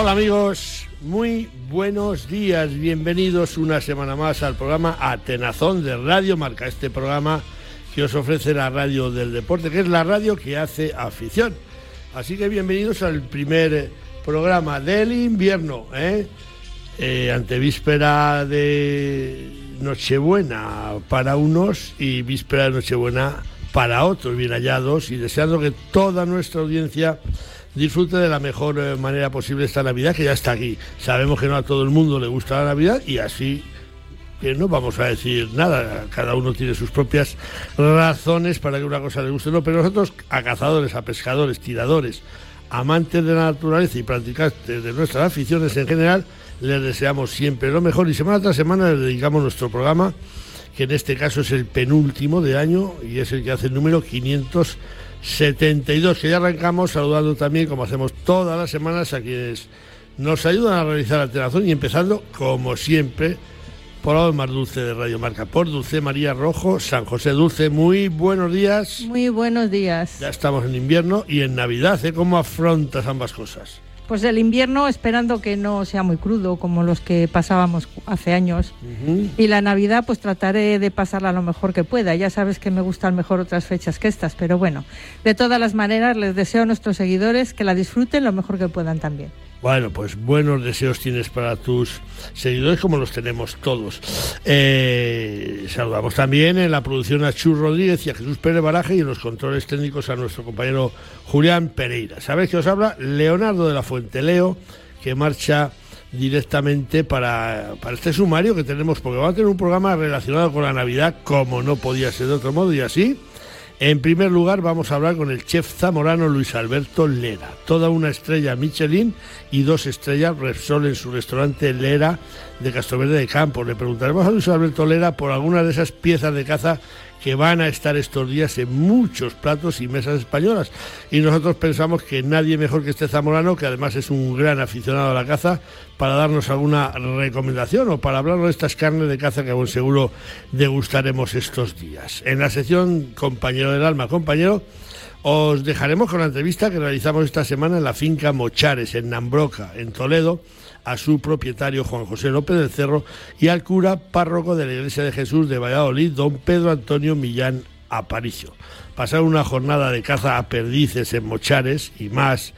Hola amigos, muy buenos días, bienvenidos una semana más al programa Atenazón de Radio Marca, este programa que os ofrece la radio del deporte, que es la radio que hace afición. Así que bienvenidos al primer programa del invierno, ¿eh? Eh, antevíspera de Nochebuena para unos y víspera de Nochebuena para otros, bien hallados, y deseando que toda nuestra audiencia disfrute de la mejor eh, manera posible esta Navidad, que ya está aquí. Sabemos que no a todo el mundo le gusta la Navidad y así que no vamos a decir nada, cada uno tiene sus propias razones para que una cosa le guste, no, pero nosotros a cazadores, a pescadores, tiradores, amantes de la naturaleza y practicantes de nuestras aficiones en general, les deseamos siempre lo mejor y semana tras semana les dedicamos nuestro programa, que en este caso es el penúltimo de año y es el que hace el número 572, que ya arrancamos saludando también, como hacemos todas las semanas, a quienes nos ayudan a realizar la alteración y empezando, como siempre, por el más dulce de Radio Marca, por Dulce María Rojo, San José Dulce. Muy buenos días. Muy buenos días. Ya estamos en invierno y en Navidad, ¿eh? ¿Cómo afrontas ambas cosas? Pues el invierno esperando que no sea muy crudo como los que pasábamos hace años. Y la Navidad pues trataré de pasarla lo mejor que pueda. Ya sabes que me gustan mejor otras fechas que estas, pero bueno, de todas las maneras les deseo a nuestros seguidores que la disfruten lo mejor que puedan también. Bueno, pues buenos deseos tienes para tus seguidores, como los tenemos todos. Eh, saludamos también en la producción a Chus Rodríguez y a Jesús Pérez Baraje y en los controles técnicos a nuestro compañero Julián Pereira. ¿Sabéis que os habla? Leonardo de la Fuente Leo, que marcha directamente para, para este sumario que tenemos, porque vamos a tener un programa relacionado con la Navidad, como no podía ser de otro modo, y así en primer lugar vamos a hablar con el chef zamorano Luis Alberto Lera, toda una estrella Michelin y dos estrellas Repsol en su restaurante Lera de Castroverde de Campos. Le preguntaremos a Luis Alberto Lera por algunas de esas piezas de caza que van a estar estos días en muchos platos y mesas españolas. Y nosotros pensamos que nadie mejor que este zamorano, que además es un gran aficionado a la caza, para darnos alguna recomendación o para hablarnos de estas carnes de caza que aún seguro degustaremos estos días. En la sección Compañero del Alma, compañero, os dejaremos con la entrevista que realizamos esta semana en la finca Mochares, en Nambroca, en Toledo, a su propietario Juan José López del Cerro y al cura párroco de la Iglesia de Jesús de Valladolid, don Pedro Antonio Millán Aparicio. Pasaron una jornada de caza a perdices en Mochares y más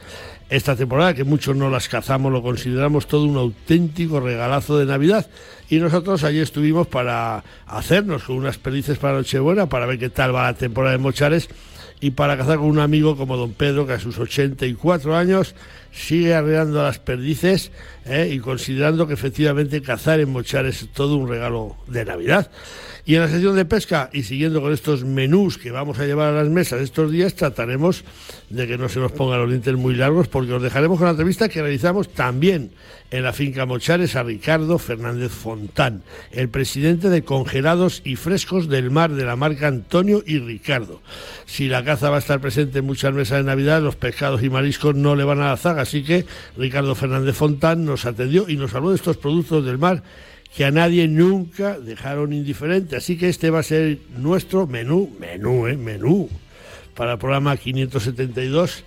esta temporada, que muchos no las cazamos, lo consideramos todo un auténtico regalazo de Navidad. Y nosotros allí estuvimos para hacernos con unas perdices para Nochebuena, para ver qué tal va la temporada de Mochares y para cazar con un amigo como don Pedro, que a sus 84 años sigue arreando las perdices ¿eh? y considerando que efectivamente cazar en mochar es todo un regalo de Navidad. Y en la sección de pesca y siguiendo con estos menús que vamos a llevar a las mesas estos días, trataremos de que no se nos pongan los dientes muy largos porque os dejaremos con la entrevista que realizamos también en la finca Mochares a Ricardo Fernández Fontán, el presidente de Congelados y Frescos del Mar de la marca Antonio y Ricardo. Si la caza va a estar presente en muchas mesas de Navidad, los pescados y mariscos no le van a la zaga, así que Ricardo Fernández Fontán nos atendió y nos habló de estos productos del mar que a nadie nunca dejaron indiferente. Así que este va a ser nuestro menú, menú, ¿eh? menú, para el programa 572,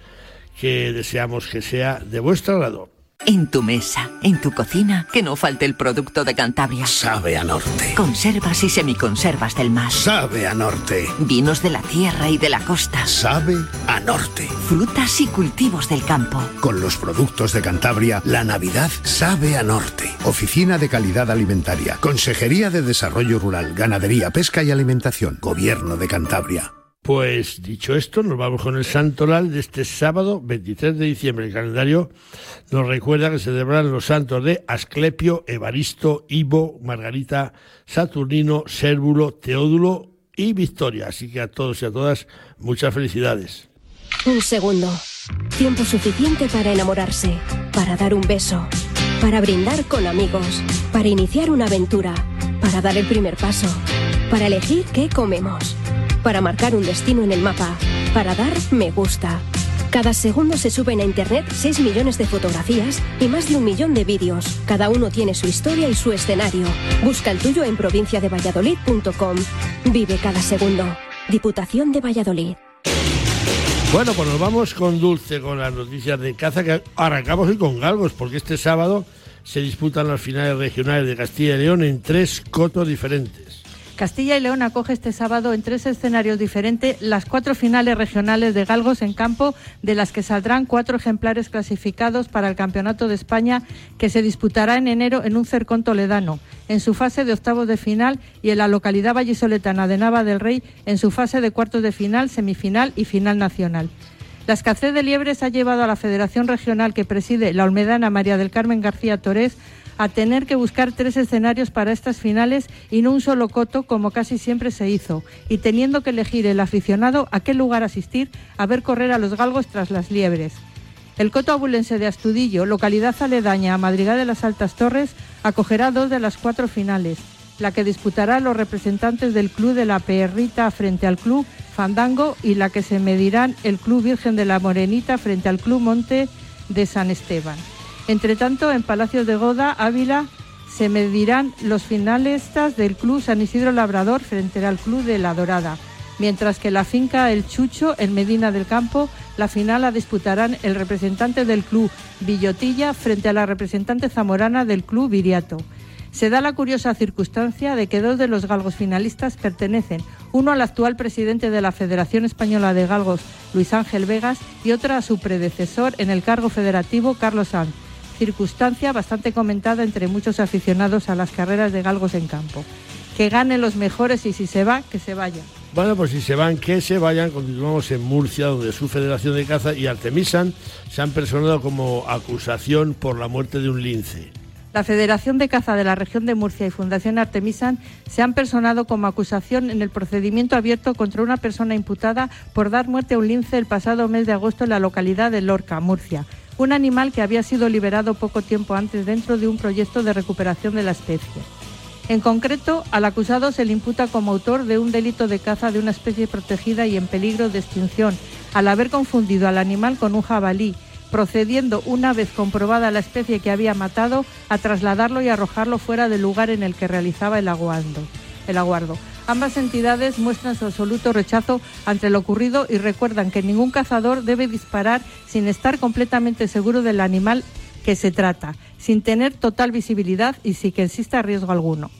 que deseamos que sea de vuestro agrado. En tu mesa, en tu cocina, que no falte el producto de Cantabria. Sabe a norte. Conservas y semiconservas del mar. Sabe a norte. Vinos de la tierra y de la costa. Sabe a norte. Frutas y cultivos del campo. Con los productos de Cantabria, la Navidad sabe a norte. Oficina de Calidad Alimentaria. Consejería de Desarrollo Rural, Ganadería, Pesca y Alimentación. Gobierno de Cantabria. Pues dicho esto, nos vamos con el santoral de este sábado 23 de diciembre. El calendario nos recuerda que celebran los santos de Asclepio, Evaristo, Ivo, Margarita, Saturnino, Sérvulo, Teodulo y Victoria. Así que a todos y a todas, muchas felicidades. Un segundo. Tiempo suficiente para enamorarse, para dar un beso, para brindar con amigos, para iniciar una aventura, para dar el primer paso, para elegir qué comemos para marcar un destino en el mapa, para dar me gusta. Cada segundo se suben a Internet 6 millones de fotografías y más de un millón de vídeos. Cada uno tiene su historia y su escenario. Busca el tuyo en provinciadevalladolid.com. Vive cada segundo. Diputación de Valladolid. Bueno, pues nos vamos con Dulce, con las noticias de caza, que arrancamos hoy con galgos, porque este sábado se disputan las finales regionales de Castilla y León en tres cotos diferentes. Castilla y León acoge este sábado en tres escenarios diferentes las cuatro finales regionales de galgos en campo, de las que saldrán cuatro ejemplares clasificados para el Campeonato de España que se disputará en enero en un cercón toledano, en su fase de octavos de final y en la localidad vallisoletana de Nava del Rey en su fase de cuartos de final, semifinal y final nacional. La escasez de liebres ha llevado a la Federación Regional que preside la Olmedana María del Carmen García Torés a tener que buscar tres escenarios para estas finales y no un solo coto como casi siempre se hizo, y teniendo que elegir el aficionado a qué lugar asistir a ver correr a los galgos tras las liebres. El coto abulense de Astudillo, localidad aledaña a Madrigal de las Altas Torres, acogerá dos de las cuatro finales, la que disputará los representantes del Club de la Perrita frente al Club Fandango y la que se medirán el Club Virgen de la Morenita frente al Club Monte de San Esteban. Entre tanto, en Palacios de Goda, Ávila, se medirán los finalistas del Club San Isidro Labrador frente al Club de La Dorada, mientras que la finca El Chucho, en Medina del Campo, la final la disputarán el representante del Club Villotilla frente a la representante zamorana del Club Viriato. Se da la curiosa circunstancia de que dos de los galgos finalistas pertenecen, uno al actual presidente de la Federación Española de Galgos, Luis Ángel Vegas, y otra a su predecesor en el cargo federativo, Carlos Sanz, circunstancia bastante comentada entre muchos aficionados a las carreras de galgos en campo. Que ganen los mejores y si se va, que se vaya. Bueno, pues si se van, que se vayan. Continuamos en Murcia, donde su Federación de Caza y Artemisan se han personado como acusación por la muerte de un lince. La Federación de Caza de la Región de Murcia y Fundación Artemisan se han personado como acusación en el procedimiento abierto contra una persona imputada por dar muerte a un lince el pasado mes de agosto en la localidad de Lorca, Murcia, un animal que había sido liberado poco tiempo antes dentro de un proyecto de recuperación de la especie. En concreto, al acusado se le imputa como autor de un delito de caza de una especie protegida y en peligro de extinción, al haber confundido al animal con un jabalí, procediendo, una vez comprobada la especie que había matado, a trasladarlo y arrojarlo fuera del lugar en el que realizaba el aguardo. El aguardo. Ambas entidades muestran su absoluto rechazo ante lo ocurrido y recuerdan que ningún cazador debe disparar sin estar completamente seguro del animal que se trata, sin tener total visibilidad y sin que exista riesgo alguno.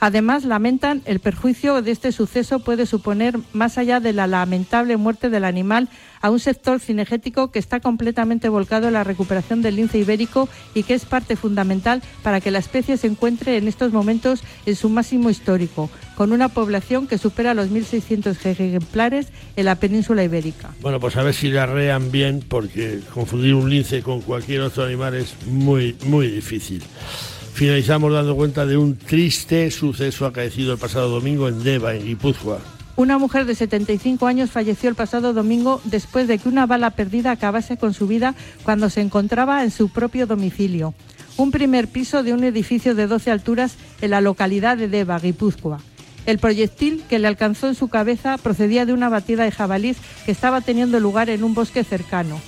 Además, lamentan el perjuicio de este suceso puede suponer, más allá de la lamentable muerte del animal, a un sector cinegético que está completamente volcado en la recuperación del lince ibérico y que es parte fundamental para que la especie se encuentre en estos momentos en su máximo histórico, con una población que supera los 1.600 ejemplares en la península ibérica. Bueno, pues a ver si la arrean bien, porque confundir un lince con cualquier otro animal es muy, muy difícil. Finalizamos dando cuenta de un triste suceso acaecido el pasado domingo en Deva, en Guipúzcoa. Una mujer de 75 años falleció el pasado domingo después de que una bala perdida acabase con su vida cuando se encontraba en su propio domicilio, un primer piso de un edificio de 12 alturas en la localidad de Deva, Guipúzcoa. El proyectil que le alcanzó en su cabeza procedía de una batida de jabalís que estaba teniendo lugar en un bosque cercano.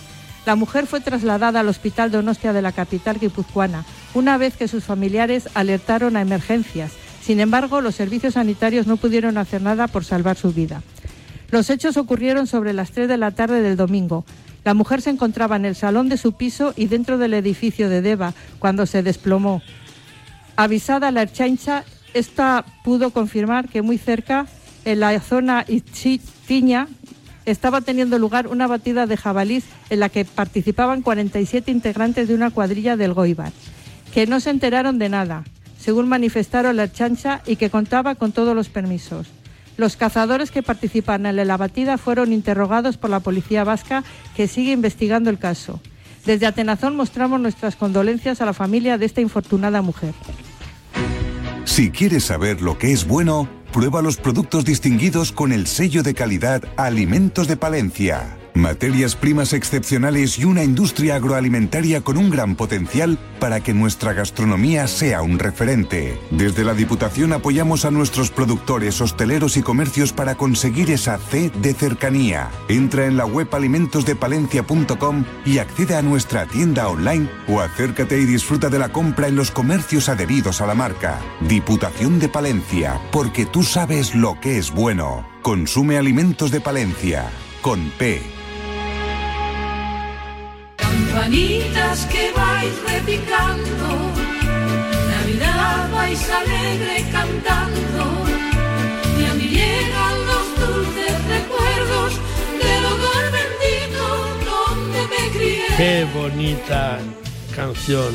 La mujer fue trasladada al hospital Donostia de la capital guipuzcoana, una vez que sus familiares alertaron a emergencias. Sin embargo, los servicios sanitarios no pudieron hacer nada por salvar su vida. Los hechos ocurrieron sobre las 3 de la tarde del domingo. La mujer se encontraba en el salón de su piso y dentro del edificio de Deva cuando se desplomó. Avisada la Erchaincha, esta pudo confirmar que muy cerca, en la zona Tiña, estaba teniendo lugar una batida de jabalís en la que participaban 47 integrantes de una cuadrilla del Goibar, que no se enteraron de nada, según manifestaron la chancha y que contaba con todos los permisos. Los cazadores que participan en la batida fueron interrogados por la policía vasca que sigue investigando el caso. Desde Atenazón mostramos nuestras condolencias a la familia de esta infortunada mujer. Si quieres saber lo que es bueno, Prueba los productos distinguidos con el sello de calidad Alimentos de Palencia. Materias primas excepcionales y una industria agroalimentaria con un gran potencial para que nuestra gastronomía sea un referente. Desde la Diputación apoyamos a nuestros productores, hosteleros y comercios para conseguir esa C de cercanía. Entra en la web alimentosdepalencia.com y accede a nuestra tienda online o acércate y disfruta de la compra en los comercios adheridos a la marca. Diputación de Palencia, porque tú sabes lo que es bueno. Consume alimentos de Palencia, con P. Campanitas que vais repicando, Navidad vais alegre cantando, y a mí llegan los dulces recuerdos del hogar bendito donde me crié. Qué bonita canción,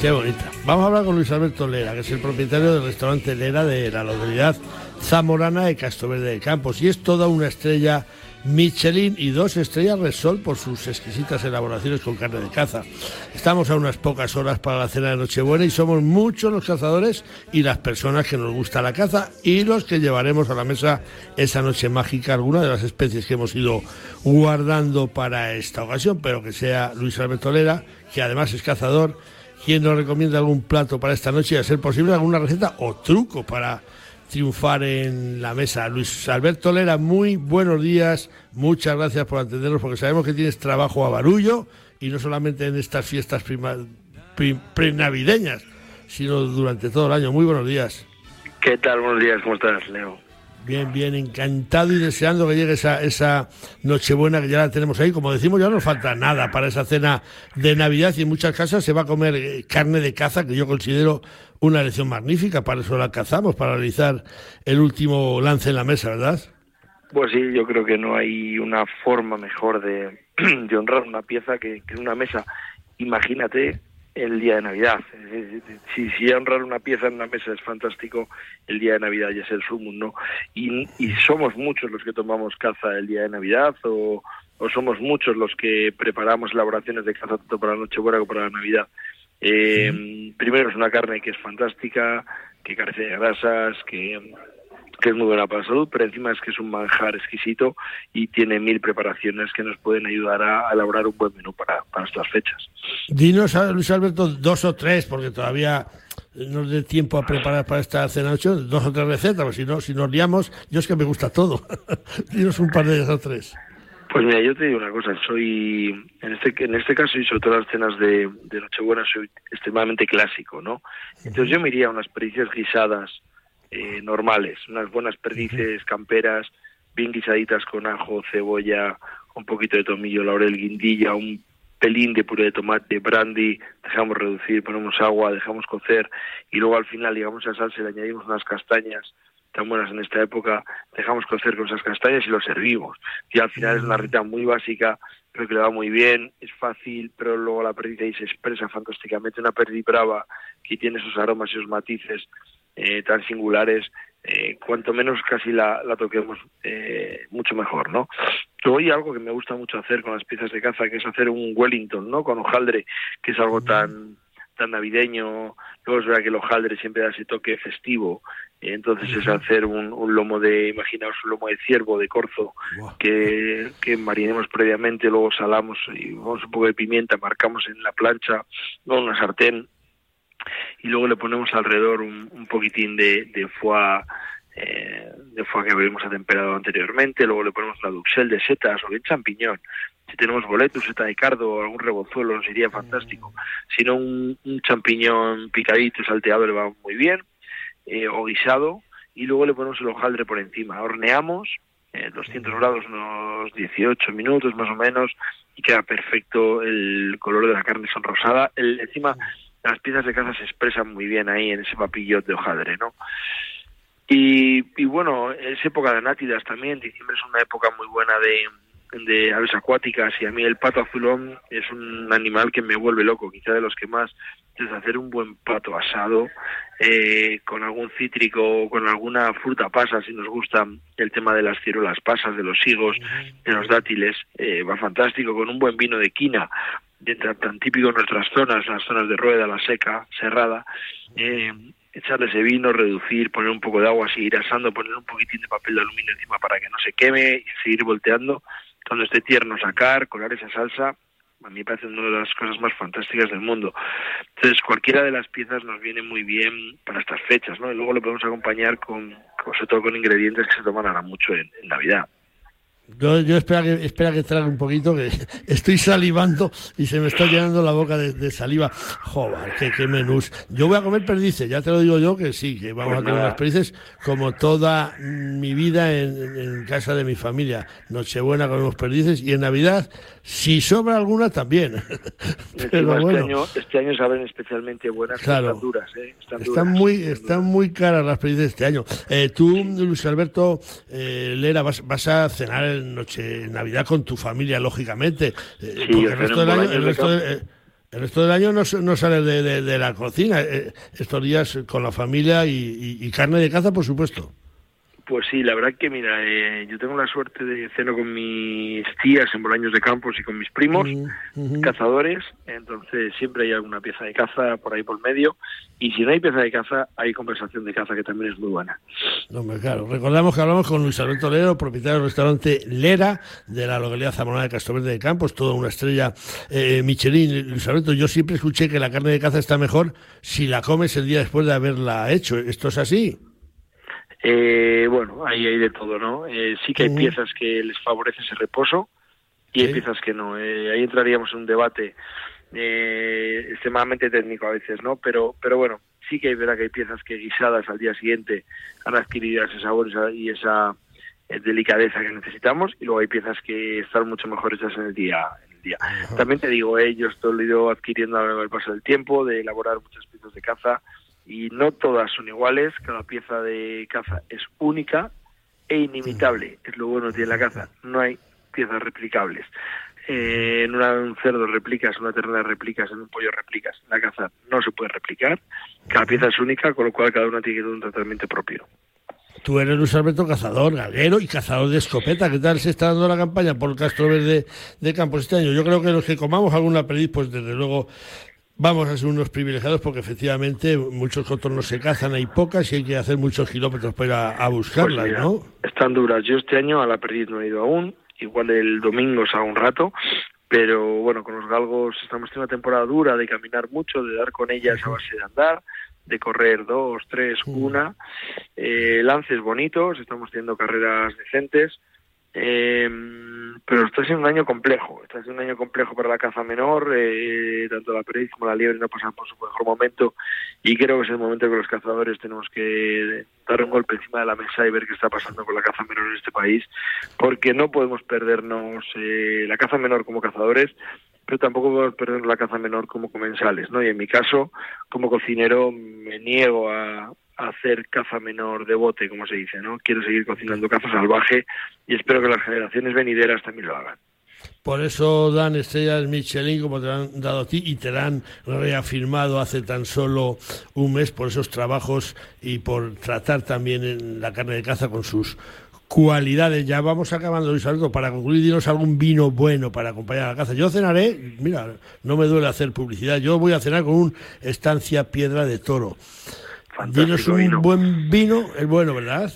qué bonita. Vamos a hablar con Luis Alberto Lera, que es el propietario del restaurante Lera de la localidad zamorana de Castroverde de Campos y es toda una estrella Michelin y dos estrellas Resol por sus exquisitas elaboraciones con carne de caza. Estamos a unas pocas horas para la cena de Nochebuena y somos muchos los cazadores y las personas que nos gusta la caza y los que llevaremos a la mesa esa noche mágica alguna de las especies que hemos ido guardando para esta ocasión, pero que sea Luis Alberto Lera, que además es cazador, quien nos recomienda algún plato para esta noche y a ser posible alguna receta o truco para triunfar en la mesa. Luis Alberto Lera, muy buenos días, muchas gracias por atendernos porque sabemos que tienes trabajo a barullo y no solamente en estas fiestas prenavideñas, sino durante todo el año. Muy buenos días. ¿Qué tal? Buenos días, ¿cómo estás, Leo? Bien, bien, encantado y deseando que llegue esa, esa Nochebuena que ya la tenemos ahí. Como decimos, ya no nos falta nada para esa cena de Navidad y en muchas casas se va a comer eh, carne de caza, que yo considero una elección magnífica. Para eso la cazamos, para realizar el último lance en la mesa, ¿verdad? Pues sí, yo creo que no hay una forma mejor de, de honrar una pieza que, que una mesa. Imagínate el día de Navidad. Si, si honrar una pieza en una mesa es fantástico, el día de Navidad ya es el sumum, ¿no? Y, y somos muchos los que tomamos caza el día de Navidad o, o, somos muchos los que preparamos elaboraciones de caza tanto para la Nochebuena como para la Navidad. Eh, Primero es una carne que es fantástica, que carece de grasas, que que es muy buena para la salud, pero encima es que es un manjar exquisito y tiene mil preparaciones que nos pueden ayudar a, elaborar un buen menú para, para estas fechas. Dinos, Luis Alberto, dos o tres, porque todavía nos dé tiempo a preparar para esta cena ocho, dos o tres recetas, porque si no, si nos liamos, yo es que me gusta todo. Dinos un par de ellas o tres. Pues mira, yo te digo una cosa, soy, en este, en este caso y sobre todo las cenas de, de Nochebuena, soy extremadamente clásico, ¿no? Entonces yo me iría a unas pericias guisadas, eh, normales, unas buenas perdices camperas, bien guisaditas con ajo, cebolla, un poquito de tomillo, laurel, guindilla, un pelín de puré de tomate, brandy, dejamos reducir, ponemos agua, dejamos cocer y luego al final llegamos a salsa y le añadimos unas castañas tan buenas en esta época, dejamos cocer con esas castañas y lo servimos. Y al final es una receta muy básica, pero que le va muy bien, es fácil, pero luego la perdiz ahí se expresa fantásticamente, una perdiz brava que tiene esos aromas y esos matices eh, tan singulares, eh, cuanto menos casi la, la toquemos, eh, mucho mejor, ¿no? Hoy algo que me gusta mucho hacer con las piezas de caza, que es hacer un Wellington, ¿no? Con hojaldre, que es algo tan tan navideño, luego es verdad que el hojaldre siempre da ese toque festivo, entonces es hacer un, un, lomo de, imaginaos un lomo de ciervo, de corzo, que, que marinemos previamente, luego salamos y vamos un poco de pimienta, marcamos en la plancha, luego una sartén, y luego le ponemos alrededor un, un poquitín de, de foie eh, de foie que habíamos atemperado anteriormente, luego le ponemos una duxel de setas o bien champiñón. Si tenemos boletus, seta de cardo o algún rebozuelo nos iría fantástico. Si no, un, un champiñón picadito, salteado le va muy bien, eh, o guisado, y luego le ponemos el hojaldre por encima. Horneamos, eh, 200 grados, unos 18 minutos más o menos, y queda perfecto el color de la carne sonrosada. El, encima las piezas de caza se expresan muy bien ahí en ese papillot de hojaldre, ¿no? Y, y bueno, es época de nátidas también, diciembre es una época muy buena de, de aves acuáticas y a mí el pato azulón es un animal que me vuelve loco, quizá de los que más, es hacer un buen pato asado eh, con algún cítrico, con alguna fruta pasa, si nos gusta el tema de las ciruelas pasas, de los higos, de los dátiles, eh, va fantástico, con un buen vino de quina, tan típico en nuestras zonas, las zonas de rueda, la seca, cerrada, eh, echarle ese vino, reducir, poner un poco de agua, seguir asando, poner un poquitín de papel de aluminio encima para que no se queme y seguir volteando. Cuando esté tierno sacar, colar esa salsa, a mí me parece una de las cosas más fantásticas del mundo. Entonces, cualquiera de las piezas nos viene muy bien para estas fechas, ¿no? Y luego lo podemos acompañar con, sobre todo con ingredientes que se toman ahora mucho en, en Navidad. Yo, yo espera que espera que trague un poquito, que estoy salivando y se me está llenando la boca de, saliva. Joder, qué, qué, menús. Yo voy a comer perdices, ya te lo digo yo que sí, que vamos pues a tener las perdices como toda mi vida en, casa de mi familia. Nochebuena comemos perdices y en Navidad, si sobra alguna también. Pero este, año, este año saben especialmente buenas, están duras. ¿eh? Están, muy, están muy caras las perdices este año. Eh, tú, Luis Alberto eh, Lera, vas, vas a cenar en noche Navidad con tu familia, lógicamente. Eh, porque el resto, del año, el, resto del año no, no sales de, la cocina. Eh, estos días con la familia y carne de caza, por supuesto. Pues sí, la verdad que mira, eh, yo tengo la suerte de ceno con mis tías en Bolaños de Campos y con mis primos, cazadores, entonces siempre hay alguna pieza de caza por ahí por medio, y si no hay pieza de caza, hay conversación de caza que también es muy buena. No, claro, recordamos que hablamos con Luis Alberto Lero, propietario del restaurante Lera, de la localidad zamorana de Castroverde de Campos, toda una estrella eh, Michelin. Luis Alberto, yo siempre escuché que la carne de caza está mejor si la comes el día después de haberla hecho. ¿Esto es así? Eh, bueno, ahí hay de todo, ¿no? Eh, sí que hay piezas que les favorece ese reposo y hay piezas que no. Eh, ahí entraríamos en un debate eh, extremadamente técnico a veces, ¿no? Pero, pero bueno, sí que hay verdad que hay piezas que guisadas al día siguiente han adquirido ese sabor y esa eh, delicadeza que necesitamos y luego hay piezas que están mucho mejor hechas en el día. En el día. También te digo, eh, yo esto lo he ido adquiriendo a lo largo del paso del tiempo, de elaborar muchas piezas de caza y no todas son iguales, cada pieza de caza es única e inimitable, es lo bueno que tiene la caza, no hay piezas replicables. Eh, en un cerdo replicas, en una ternera replicas, en un pollo replicas, la caza no se puede replicar, cada pieza es única, con lo cual cada una tiene que tener un tratamiento propio. Tú eres Luis Alberto cazador, galguero y cazador de escopeta. ¿Qué tal se está dando la campaña por el Castro Verde de Campos este año? Yo creo que los que comamos alguna perdiz, pues desde luego vamos a ser unos privilegiados porque efectivamente muchos contornos se cazan, hay pocas y hay que hacer muchos kilómetros para ir a, buscarlas, pues ¿no? Están duras. Yo este año a la perdiz no he ido aún, igual el domingo a un rato, pero bueno, con los galgos estamos en una temporada dura de caminar mucho, de dar con ellas a base de andar, de correr dos, tres, una, eh, lances bonitos, estamos teniendo carreras decentes, eh, pero está siendo un año complejo, está siendo un año complejo para la caza menor, eh, tanto la perdiz como la liebre no pasan por su mejor momento y creo que es el momento que los cazadores tenemos que dar un golpe encima de la mesa y ver qué está pasando con la caza menor en este país, porque no podemos perdernos eh, la caza menor como cazadores, pero tampoco podemos perdernos la caza menor como comensales, ¿no? Y en mi caso, como cocinero, me niego a, hacer caza menor de bote, como se dice, ¿no? Quiero seguir cocinando caza salvaje y espero que las generaciones venideras también lo hagan. Por eso dan estrellas Michelin como te han dado a ti y te han reafirmado hace tan solo un mes por esos trabajos y por tratar también en la carne de caza con sus cualidades. Ya vamos acabando, Luis Alberto. Para concluir, dinos algún vino bueno para acompañar a la caza. Yo cenaré, mira, no me duele hacer publicidad. Yo voy a cenar con un Estancia Piedra de Toro. Fantástico un buen vino, el bueno, ¿verdad?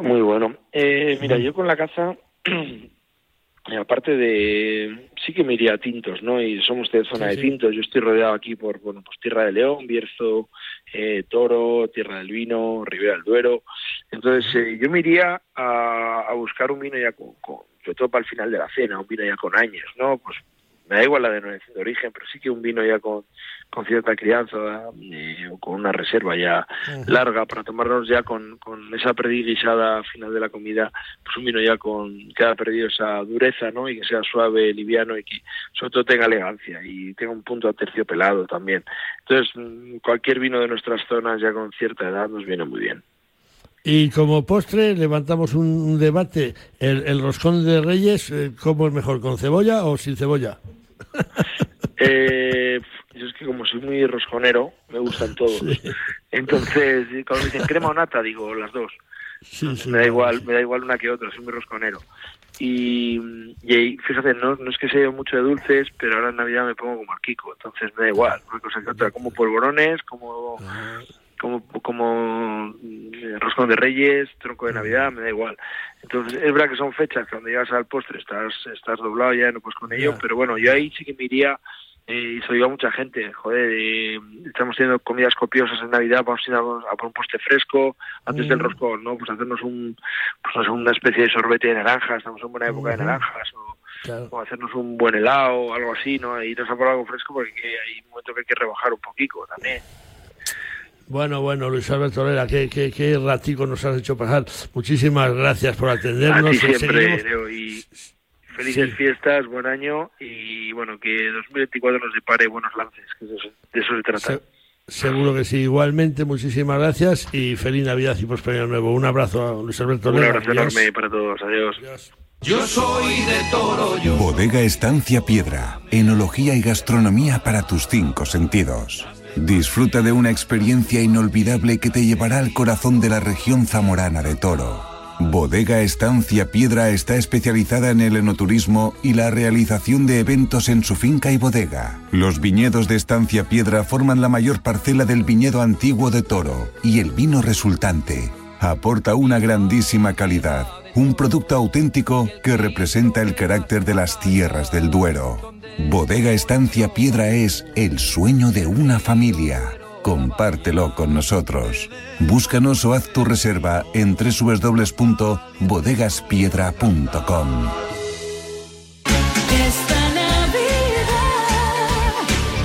Muy bueno. Eh, mira, yo con la caza, aparte de, sí que me iría a tintos, ¿no? Y somos de zona de tintos. Yo estoy rodeado aquí por, bueno, pues Tierra de León, Bierzo, eh, Toro, Tierra del Vino, Ribera del Duero. Entonces, eh, yo me iría a, a, buscar un vino ya con, con, sobre todo para el final de la cena, un vino ya con años, ¿no? Pues me da igual la denominación de origen, pero sí que un vino ya con, con cierta crianza eh, o con una reserva ya larga para tomarnos ya con, con esa prediguisada final de la comida, pues un vino ya con que haya perdido esa dureza, ¿no? Y que sea suave, liviano y que sobre todo tenga elegancia y tenga un punto aterciopelado también. Entonces, mm, cualquier vino de nuestras zonas ya con cierta edad nos viene muy bien. Y como postre levantamos un, debate, el, el, roscón de Reyes, eh, ¿cómo es mejor, con cebolla o sin cebolla? eh, yo es que como soy muy rosconero, me gustan todos. Entonces, cuando me dicen crema o nata, digo las dos. me da igual, me da igual una que otra, soy muy rosconero. Y, y fíjate, no, no es que sea mucho de dulces, pero ahora en Navidad me pongo como Kiko, entonces me da igual, una cosa que otra, como polvorones, como ah. Como como eh, roscón de Reyes, tronco de Navidad, me da igual. Entonces, es verdad que son fechas que cuando llegas al postre estás estás doblado ya no pues con ello, pero bueno, yo ahí sí que me iría eh, y se lo digo a mucha gente, joder, eh, estamos teniendo comidas copiosas en Navidad, vamos a ir a, a por un poste fresco antes del Mm. roscón, ¿no? Pues hacernos un, pues una especie de sorbete de naranjas, estamos en buena época de naranjas, o, Claro. o hacernos un buen helado, o algo así, ¿no? Y irnos a por algo fresco porque que hay un momento que hay que rebajar un poquito también. Bueno, bueno, Luis Alberto Lera, qué, qué, qué ratico nos has hecho pasar. Muchísimas gracias por atendernos. a ti siempre, Leo, y felices Sí. fiestas, buen año, y bueno, que 2024 nos depare buenos lances, que de eso, de eso se trata. Se- seguro que sí. Igualmente, muchísimas gracias y feliz Navidad y próspero año nuevo. Un abrazo a Luis Alberto Un Lera. abrazo Adiós. enorme para todos, adiós. Yo soy de toro, yo. Bodega Estancia Piedra. Enología y gastronomía para tus cinco sentidos. Disfruta de una experiencia inolvidable que te llevará al corazón de la región zamorana de Toro. Bodega Estancia Piedra está especializada en el enoturismo y la realización de eventos en su finca y bodega. Los viñedos de Estancia Piedra forman la mayor parcela del viñedo antiguo de Toro y el vino resultante aporta una grandísima calidad, un producto auténtico que representa el carácter de las tierras del Duero. Bodega Estancia Piedra es el sueño de una familia. Compártelo con nosotros. Búscanos o haz tu reserva en www.bodegaspiedra.com. Esta Navidad,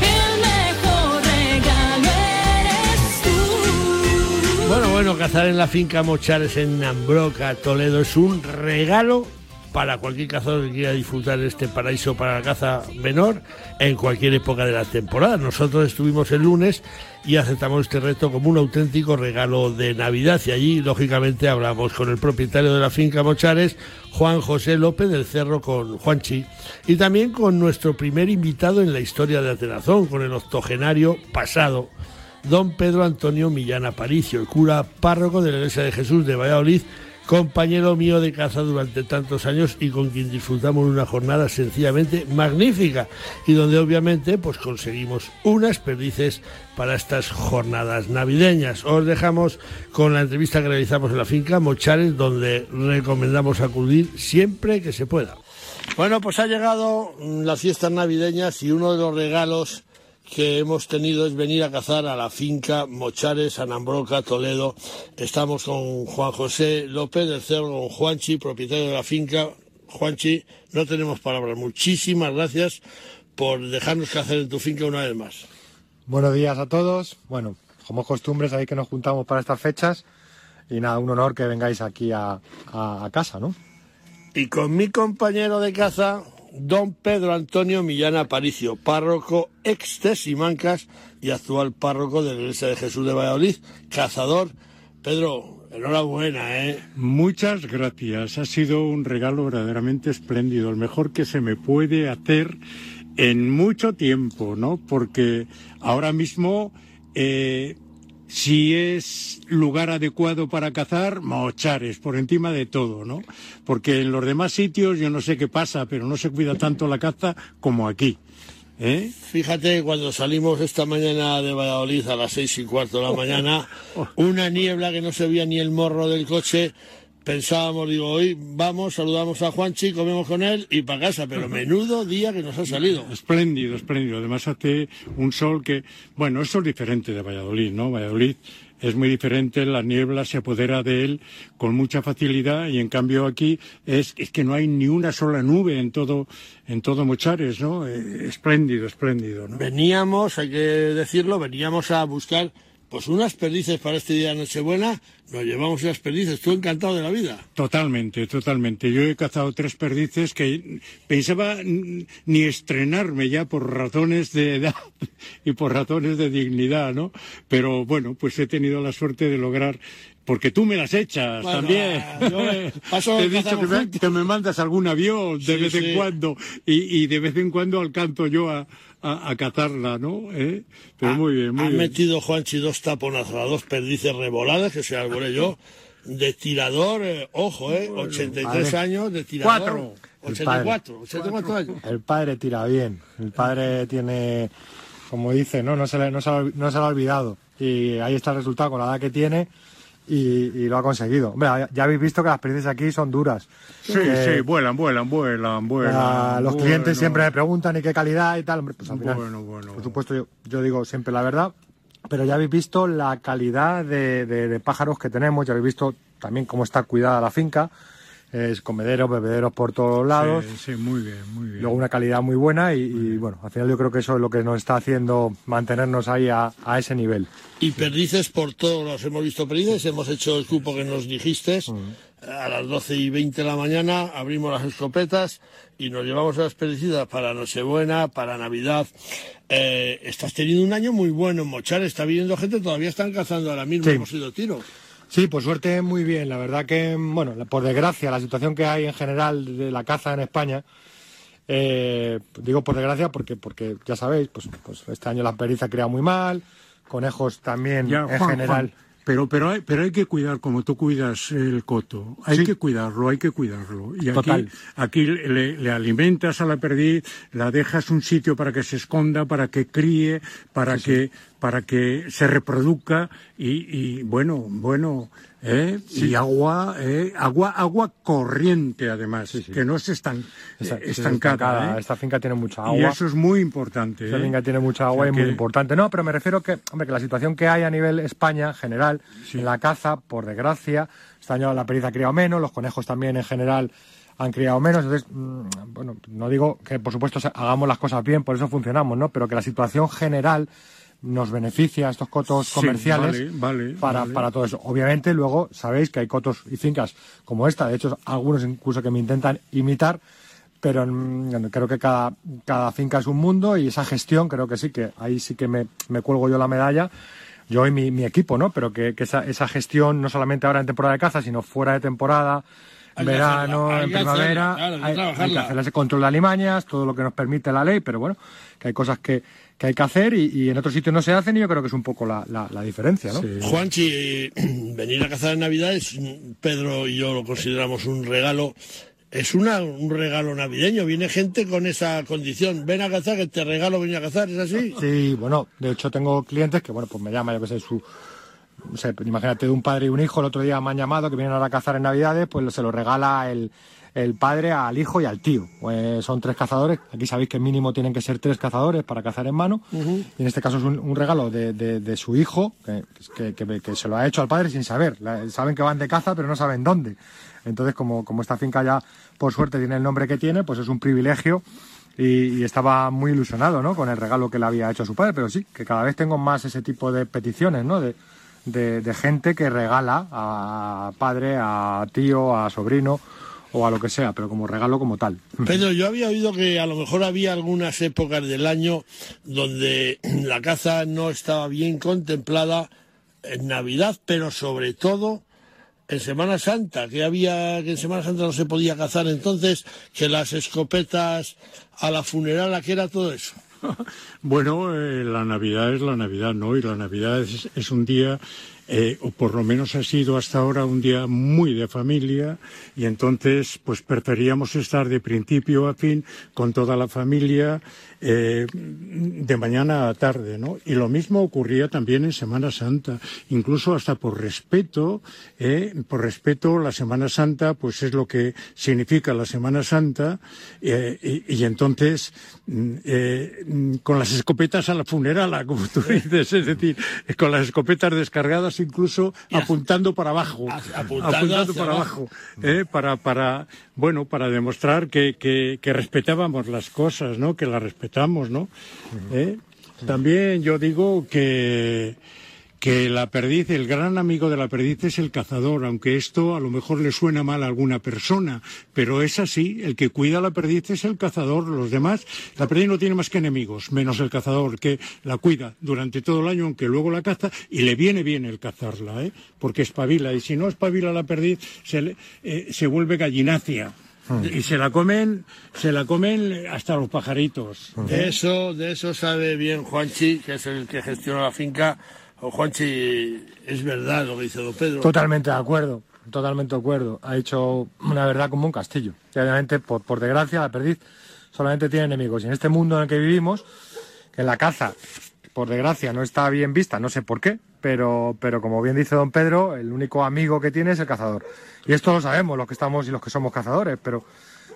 el mejor regalo eres tú. Bueno, bueno, cazar en la finca Mochares en Nambroca, Toledo, es un regalo para cualquier cazador que quiera disfrutar este paraíso para la caza menor en cualquier época de la temporada. Nosotros estuvimos el lunes y aceptamos este reto como un auténtico regalo de Navidad y allí, lógicamente, hablamos con el propietario de la finca Mochares, Juan José López del Cerro con Juanchi, y también con nuestro primer invitado en la historia de Atenazón, con el octogenario pasado, don Pedro Antonio Millán Aparicio, el cura párroco de la Iglesia de Jesús de Valladolid, compañero mío de caza durante tantos años y con quien disfrutamos una jornada sencillamente magnífica y donde obviamente pues conseguimos unas perdices para estas jornadas navideñas. Os dejamos con la entrevista que realizamos en la finca Mochares donde recomendamos acudir siempre que se pueda. Bueno, pues ha llegado las fiestas navideñas y uno de los regalos que hemos tenido es venir a cazar a la finca Mochares, Anambroca, Toledo. Estamos con Juan José López del Cerro, con Juanchi, propietario de la finca. Juanchi, no tenemos palabras. Muchísimas gracias por dejarnos cazar en tu finca una vez más. Buenos días a todos. Bueno, como es costumbre, sabéis que nos juntamos para estas fechas y nada, un honor que vengáis aquí a, a- a casa, ¿no? Y con mi compañero de caza, don Pedro Antonio Millán Aparicio, párroco ex de Simancas y actual párroco de la Iglesia de Jesús de Valladolid, cazador. Pedro, enhorabuena, ¿eh? Muchas gracias. Ha sido un regalo verdaderamente espléndido, el mejor que se me puede hacer en mucho tiempo, ¿no? Porque ahora mismo, eh, si es lugar adecuado para cazar, Mochares, por encima de todo, ¿no? Porque en los demás sitios yo no sé qué pasa, pero no se cuida tanto la caza como aquí. ¿eh? Fíjate, cuando salimos esta mañana de Valladolid a las seis y cuarto de la mañana, una niebla que no se veía ni el morro del coche. Pensábamos, digo, hoy vamos, saludamos a Juanchi, comemos con él y para casa, pero menudo día que nos ha salido. Espléndido, espléndido. Además hace un sol que, bueno, eso es diferente de Valladolid, ¿no? Valladolid es muy diferente, la niebla se apodera de él con mucha facilidad y en cambio aquí es, es que no hay ni una sola nube en todo, en todo Mochares, ¿no? Eh, espléndido, espléndido, ¿no? Veníamos, hay que decirlo, veníamos a buscar pues unas perdices para este día de Nochebuena, nos llevamos unas perdices, tú encantado de la vida. Totalmente, totalmente. Yo he cazado tres perdices que pensaba ni estrenarme ya por razones de edad y por razones de dignidad, ¿no? Pero bueno, pues he tenido la suerte de lograr porque tú me las echas Bueno, también. yo me- paso- Te he dicho que me, que me mandas algún avión de Sí, vez en sí. cuando y, y de vez en cuando alcanzo yo a, a, a cazarla, ¿no? ¿Eh? Pero muy bien, muy Ha bien. metido Juanchi dos taponazos a dos perdices revoladas que se arbolé yo. De tirador, eh, ojo, eh, 83 Padre. años de tirador. Cuatro. El 84, 84 años. El padre tira bien. El padre tiene, como dice, no, no se, le, no, se, no se le ha olvidado. Y ahí está el resultado con la edad que tiene. Y, y lo ha conseguido. Hombre, ya- habéis visto que las perdices aquí son duras. Sí, Que, sí, vuelan, vuelan, vuelan, vuelan. los bueno. clientes siempre me preguntan y qué calidad y tal. Hombre, pues al final, Bueno, bueno. por supuesto, yo, yo digo siempre la verdad. Pero ya habéis visto la calidad de, de- de pájaros que tenemos, ya habéis visto también cómo está cuidada la finca. Es comederos, bebederos por todos lados. Sí, sí, muy bien, muy bien. Luego una calidad muy buena y, y, bueno, al final yo creo que eso es lo que nos está haciendo mantenernos ahí a, a ese nivel. Y perdices por todos los hemos visto perdices, hemos hecho el cupo que nos dijiste. A las 12 y 20 de la mañana abrimos las escopetas y nos llevamos a las perdicidas para Nochebuena, para Navidad. Eh, estás teniendo un año muy bueno en Mochar, está viniendo gente, todavía están cazando ahora mismo, Sí. hemos ido tiro. Sí, por suerte muy bien. La verdad que, bueno, por desgracia, la situación que hay en general de la caza en España, eh, digo por desgracia porque, porque ya sabéis, pues, pues este año la periza crea muy mal, conejos también Ya, en Juan, general. Juan, pero, pero, hay, pero hay que cuidar, como tú cuidas el coto, hay Sí. que cuidarlo, hay que cuidarlo. Y aquí, Total. aquí le, le alimentas a la perdiz, la dejas un sitio para que se esconda, para que críe, para que para que se reproduzca y, y bueno, bueno, ¿eh? y agua, ¿eh? agua, agua corriente además, que no es estan- Esta- eh, estancada. ¿eh? Esta finca tiene mucha Y agua. eso es muy importante. Esta ¿eh? finca tiene mucha agua O sea y muy que- importante. No, pero me refiero que, hombre, que la situación que hay a nivel España en general, en la caza, por desgracia, este año la periza ha criado menos, los conejos también en general han criado menos. Entonces, mm, bueno, no digo que por supuesto hagamos las cosas bien, por eso funcionamos, ¿no? Pero que la situación general nos beneficia estos cotos Sí, comerciales vale, vale, para, vale. para todo eso. Obviamente, luego sabéis que hay cotos y fincas como esta, de hecho, algunos incluso que me intentan imitar, pero mm, creo que cada, cada finca es un mundo y esa gestión creo que sí, que ahí sí que me, me cuelgo yo la medalla, yo y mi, mi equipo, ¿no? Pero que, que esa, esa gestión, no solamente ahora en temporada de caza, sino fuera de temporada, en verano, hacerla, en primavera, hacerla, claro, hay que hay, que hacer ese control de alimañas, todo lo que nos permite la ley, pero bueno, que hay cosas que, que hay que hacer y, y en otros sitios no se hacen y yo creo que es un poco la, la, la diferencia, ¿no? Juanchi, eh, venir a cazar en Navidad es, Pedro y yo lo consideramos un regalo. Es una, un regalo navideño. Viene gente con esa condición. Ven a cazar, que te regalo venir a cazar. ¿Es así? Sí, bueno, de hecho tengo clientes que, bueno, pues me llaman, yo que sé, su... imagínate de un padre y un hijo, el otro día me han llamado que vienen ahora a cazar en Navidades, pues se lo regala el, el padre al hijo y al tío. Pues son tres cazadores, aquí sabéis que mínimo tienen que ser tres cazadores para cazar en mano, y en este caso es un, un regalo de, de- de su hijo, que, que- que- que se lo ha hecho al padre sin saber. La- saben que van de caza, pero no saben dónde. Entonces, como, como esta finca ya, por suerte, tiene el nombre que tiene, pues es un privilegio y, y estaba muy ilusionado ¿no? con el regalo que le había hecho a su padre, pero sí, que cada vez tengo más ese tipo de peticiones, ¿no? De, de- de gente que regala a padre, a tío, a sobrino o a lo que sea, pero como regalo como tal. Pedro, yo había oído que a lo mejor había algunas épocas del año donde la caza no estaba bien contemplada en Navidad, pero sobre todo en Semana Santa, que había que en Semana Santa no se podía cazar entonces, que las escopetas a la funeral, que era todo eso. Bueno, eh, la Navidad es la Navidad, ¿no? Y la Navidad es, es un día, eh, o por lo menos ha sido hasta ahora un día muy de familia, y entonces, pues preferíamos estar de principio a fin con toda la familia, eh, de mañana a tarde, ¿no? Y lo mismo ocurría también en Semana Santa, incluso hasta por respeto, eh, por respeto, la Semana Santa, pues es lo que significa la Semana Santa, eh, y, y entonces, mm, eh, mm, con las escopetas a la funerala, como tú dices, es decir, con las escopetas descargadas incluso apuntando para abajo, apuntando para abajo. abajo, eh, para, para, bueno, para demostrar que, que, que respetábamos las cosas, ¿no? Que las respetamos, ¿no? ¿Eh? También yo digo que, que la perdiz, el gran amigo de la perdiz es el cazador, aunque esto a lo mejor le suena mal a alguna persona, pero es así, el que cuida la perdiz es el cazador, los demás, la perdiz no tiene más que enemigos, menos el cazador, que la cuida durante todo el año, aunque luego la caza, y le viene bien el cazarla, ¿eh? porque espabila, y si no espabila la perdiz, se, le- eh, se vuelve gallinácea. Y se la comen, se la comen hasta los pajaritos. De eso, de eso sabe bien Juanchi, que es el que gestiona la finca. O Juanchi, es verdad lo que dice don Pedro. Totalmente de acuerdo, totalmente de acuerdo. Ha hecho una verdad como un castillo. Y obviamente, por, por desgracia, la perdiz solamente tiene enemigos. Y en este mundo en el que vivimos, que la caza por desgracia, no está bien vista, no sé por qué, pero, pero como bien dice don Pedro, el único amigo que tiene es el cazador. Y esto lo sabemos, los que estamos y los que somos cazadores, pero,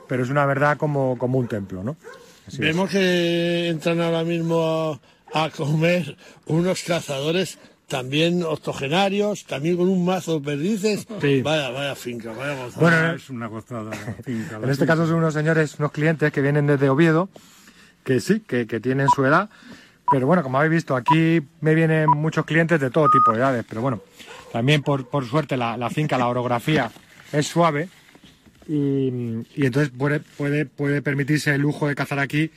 pero es una verdad como, como un templo, ¿no? Así es. Vemos que entran ahora mismo a, a comer unos cazadores también octogenarios, también con un mazo de perdices. Sí. Vaya, vaya finca, vaya gozada. Bueno, es una gozada. finca, En este finca. caso son unos señores, unos clientes que vienen desde Oviedo, que sí, que, que tienen su edad. Pero bueno, como habéis visto, aquí me vienen muchos clientes de todo tipo de edades. Pero bueno, también por, por suerte la, la finca, la orografía es suave. Y, y entonces puede, puede, puede permitirse el lujo de cazar aquí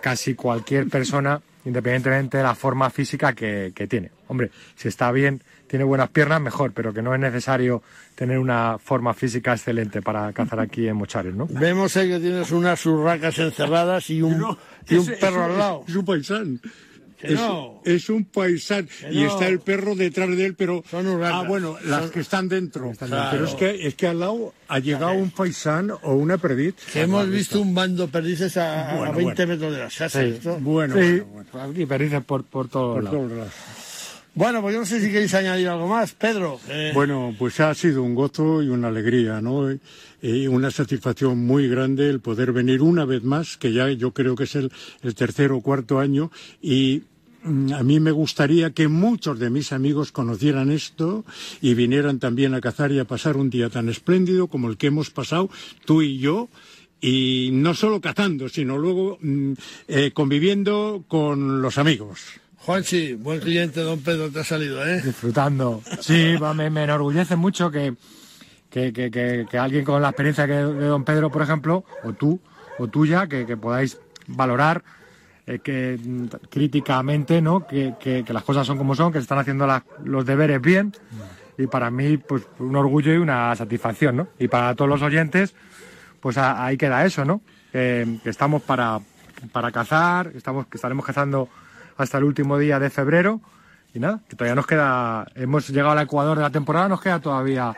casi cualquier persona, independientemente de la forma física que, que tiene. Hombre, si está bien, tiene buenas piernas, mejor, pero que no es necesario tener una forma física excelente para cazar aquí en Mochares, ¿no? Vemos ahí que tienes unas urracas encerradas y un, y un perro al lado. Es un paisán. Es, no. es un paisán Que y no. está el perro detrás de él, pero Son ah bueno, las Son- que están dentro. Claro. Pero es que es que al lado ha llegado un paisán o una perdiz. Que hemos visto un bando de perdices a, a Bueno, 20 bueno. metros de las casas. Sí. esto. Bueno, Sí, bueno, bueno. y perdices por, por todos Por lados. Bueno, pues yo no sé si queréis añadir algo más, Pedro. eh, Bueno, pues ha sido un gozo y una alegría, ¿no? Y una satisfacción muy grande el poder venir una vez más, que ya yo creo que es el, el tercer o cuarto año, y a mí me gustaría que muchos de mis amigos conocieran esto y vinieran también a cazar y a pasar un día tan espléndido como el que hemos pasado tú y yo. Y no solo cazando, sino luego mm, eh, conviviendo con los amigos. Juanchi, buen cliente, don Pedro, te ha salido, ¿eh? Disfrutando. Sí, me, me enorgullece mucho que, que, que- que- que alguien con la experiencia que de don Pedro, por ejemplo, o tú, o tuya, que, que podáis valorar eh, que mm, críticamente, ¿no? Que, que- que las cosas son como son, que se están haciendo las- los deberes bien. Y para mí, pues un orgullo y una satisfacción, ¿no? Y para todos los oyentes, pues a- ahí queda eso, ¿no? Que, que estamos para, para cazar, estamos, que estaremos cazando hasta el último día de febrero. Y nada, que todavía nos queda, hemos llegado al Ecuador de la temporada, nos queda todavía,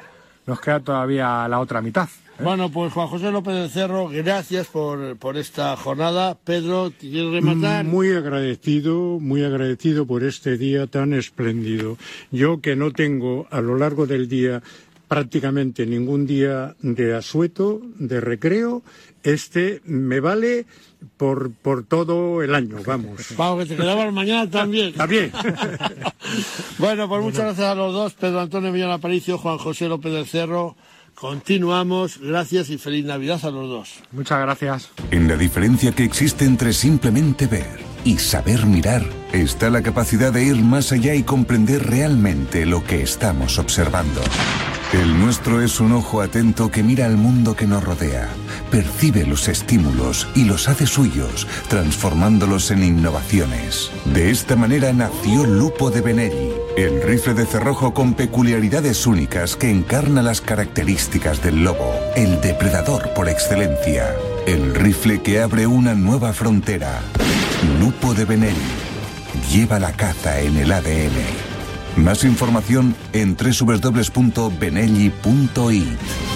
nos queda todavía la otra mitad. Bueno, pues Juan José López del Cerro, gracias por, por esta jornada. Pedro, ¿te quieres rematar? Muy agradecido, muy agradecido por este día tan espléndido. Yo que no tengo a lo largo del día prácticamente ningún día de asueto, de recreo, este me vale por, por todo el año, vamos. Vamos, que te quedabas mañana también. También. bueno, pues muchas gracias a los dos, Pedro Antonio Millán Aparicio, Juan José López del Cerro. Continuamos, gracias y feliz Navidad a los dos. Muchas gracias. En la diferencia que existe entre simplemente ver y saber mirar está la capacidad de ir más allá y comprender realmente lo que estamos observando. El nuestro es un ojo atento que mira al mundo que nos rodea, percibe los estímulos y los hace suyos, transformándolos en innovaciones. De esta manera nació Lupo de Benelli, el rifle de cerrojo con peculiaridades únicas que encarna las características del lobo, el depredador por excelencia. El rifle que abre una nueva frontera. Lupo de Benelli. Lleva la caza en el ADN. Más información en www.benelli.it.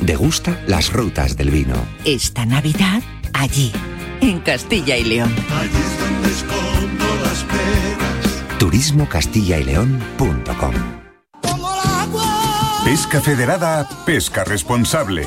degusta las rutas del vino. Esta Navidad allí, en Castilla y León. Turismocastillayleón.com Pesca Federada, pesca responsable.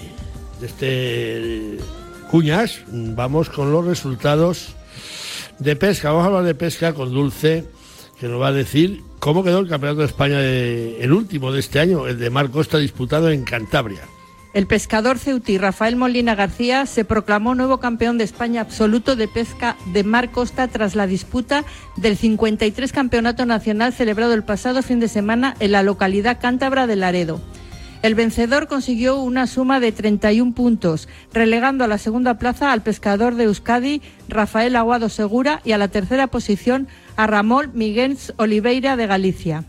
de este Cuñas, vamos con los resultados de pesca. Vamos a hablar de pesca con Dulce, que nos va a decir cómo quedó el Campeonato de España, el último de este año, el de Mar Costa, disputado en Cantabria. El pescador ceutí Rafael Molina García se proclamó nuevo campeón de España absoluto de pesca de mar costa tras la disputa del 53 Campeonato Nacional celebrado el pasado fin de semana en la localidad cántabra de Laredo. El vencedor consiguió una suma de 31 puntos, relegando a la segunda plaza al pescador de Euskadi, Rafael Aguado Segura, y a la tercera posición a Ramón Miguel Oliveira de Galicia.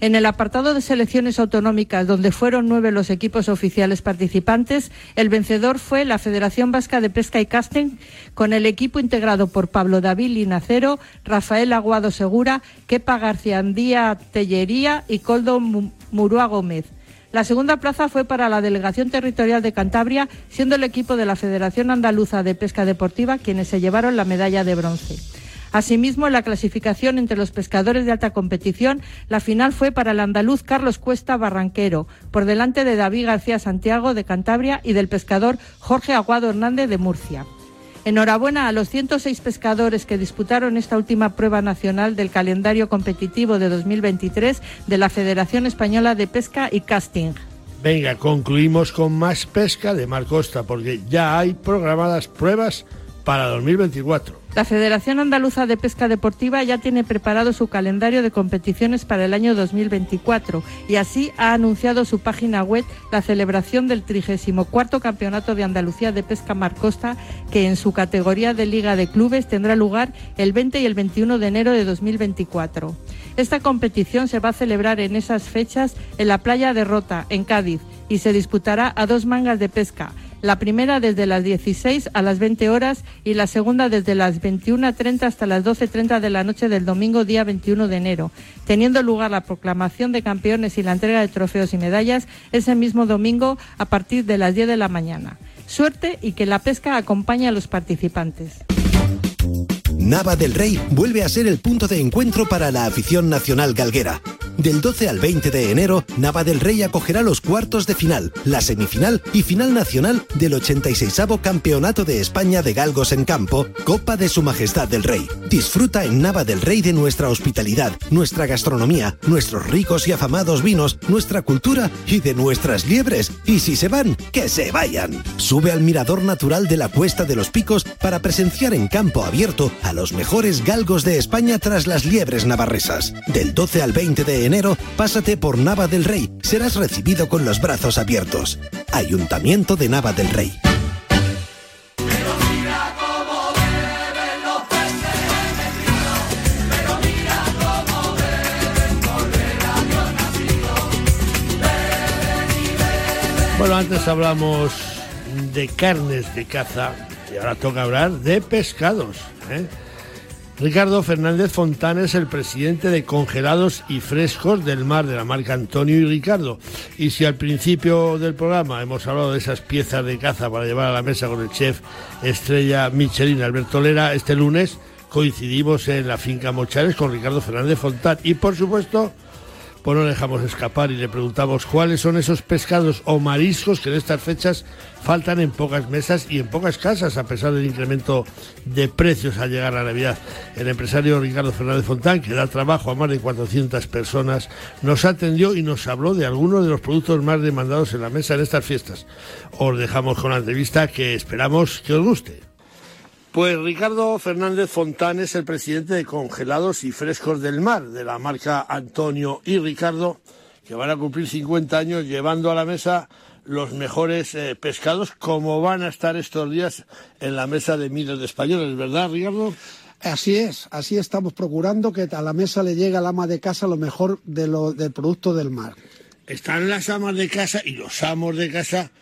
En el apartado de selecciones autonómicas, donde fueron nueve los equipos oficiales participantes, el vencedor fue la Federación Vasca de Pesca y Casting, con el equipo integrado por Pablo David Linacero, Rafael Aguado Segura, Kepa García Andía Tellería y Coldo Mu- Murúa Gómez. La segunda plaza fue para la Delegación Territorial de Cantabria, siendo el equipo de la Federación Andaluza de Pesca Deportiva quienes se llevaron la medalla de bronce. Asimismo, en la clasificación entre los pescadores de alta competición, la final fue para el andaluz Carlos Cuesta Barranquero, por delante de David García Santiago de Cantabria y del pescador Jorge Aguado Hernández de Murcia. Enhorabuena a los 106 pescadores que disputaron esta última prueba nacional del calendario competitivo de 2023 de la Federación Española de Pesca y Casting. Venga, concluimos con más pesca de Mar Costa, porque ya hay programadas pruebas para 2024. La Federación Andaluza de Pesca Deportiva ya tiene preparado su calendario de competiciones para el año 2024 y así ha anunciado su página web la celebración del 34 Campeonato de Andalucía de Pesca Mar Costa, que en su categoría de Liga de Clubes tendrá lugar el 20 y el 21 de enero de 2024. Esta competición se va a celebrar en esas fechas en la playa de Rota, en Cádiz, y se disputará a dos mangas de pesca. La primera desde las 16 a las 20 horas y la segunda desde las 21.30 hasta las 12.30 de la noche del domingo día 21 de enero, teniendo lugar la proclamación de campeones y la entrega de trofeos y medallas ese mismo domingo a partir de las 10 de la mañana. Suerte y que la pesca acompañe a los participantes. Nava del Rey vuelve a ser el punto de encuentro para la afición nacional galguera. Del 12 al 20 de enero, Nava del Rey acogerá los cuartos de final, la semifinal y final nacional del 86 Campeonato de España de Galgos en Campo, Copa de Su Majestad del Rey. Disfruta en Nava del Rey de nuestra hospitalidad, nuestra gastronomía, nuestros ricos y afamados vinos, nuestra cultura y de nuestras liebres. Y si se van, que se vayan. Sube al mirador natural de la Cuesta de los Picos para presenciar en campo abierto a los mejores galgos de España tras las liebres navarresas. Del 12 al 20 de enero, pásate por Nava del Rey. Serás recibido con los brazos abiertos. Ayuntamiento de Nava del Rey. Bueno, antes hablamos de carnes de caza y ahora toca hablar de pescados. ¿Eh? Ricardo Fernández Fontán es el presidente de Congelados y Frescos del Mar de la marca Antonio y Ricardo. Y si al principio del programa hemos hablado de esas piezas de caza para llevar a la mesa con el chef estrella Michelin Alberto Lera, este lunes coincidimos en la finca Mochares con Ricardo Fernández Fontán. Y por supuesto, pues no dejamos escapar y le preguntamos cuáles son esos pescados o mariscos que en estas fechas faltan en pocas mesas y en pocas casas a pesar del incremento de precios al llegar a Navidad. El empresario Ricardo Fernández Fontán, que da trabajo a más de 400 personas, nos atendió y nos habló de algunos de los productos más demandados en la mesa en estas fiestas. Os dejamos con la entrevista que esperamos que os guste. Pues Ricardo Fernández Fontán es el presidente de Congelados y Frescos del Mar, de la marca Antonio y Ricardo, que van a cumplir 50 años llevando a la mesa los mejores eh, pescados, como van a estar estos días en la mesa de miles de españoles, ¿verdad, Ricardo? Así es, así estamos procurando que a la mesa le llegue al ama de casa lo mejor de lo, del producto del mar. Están las amas de casa y los amos de casa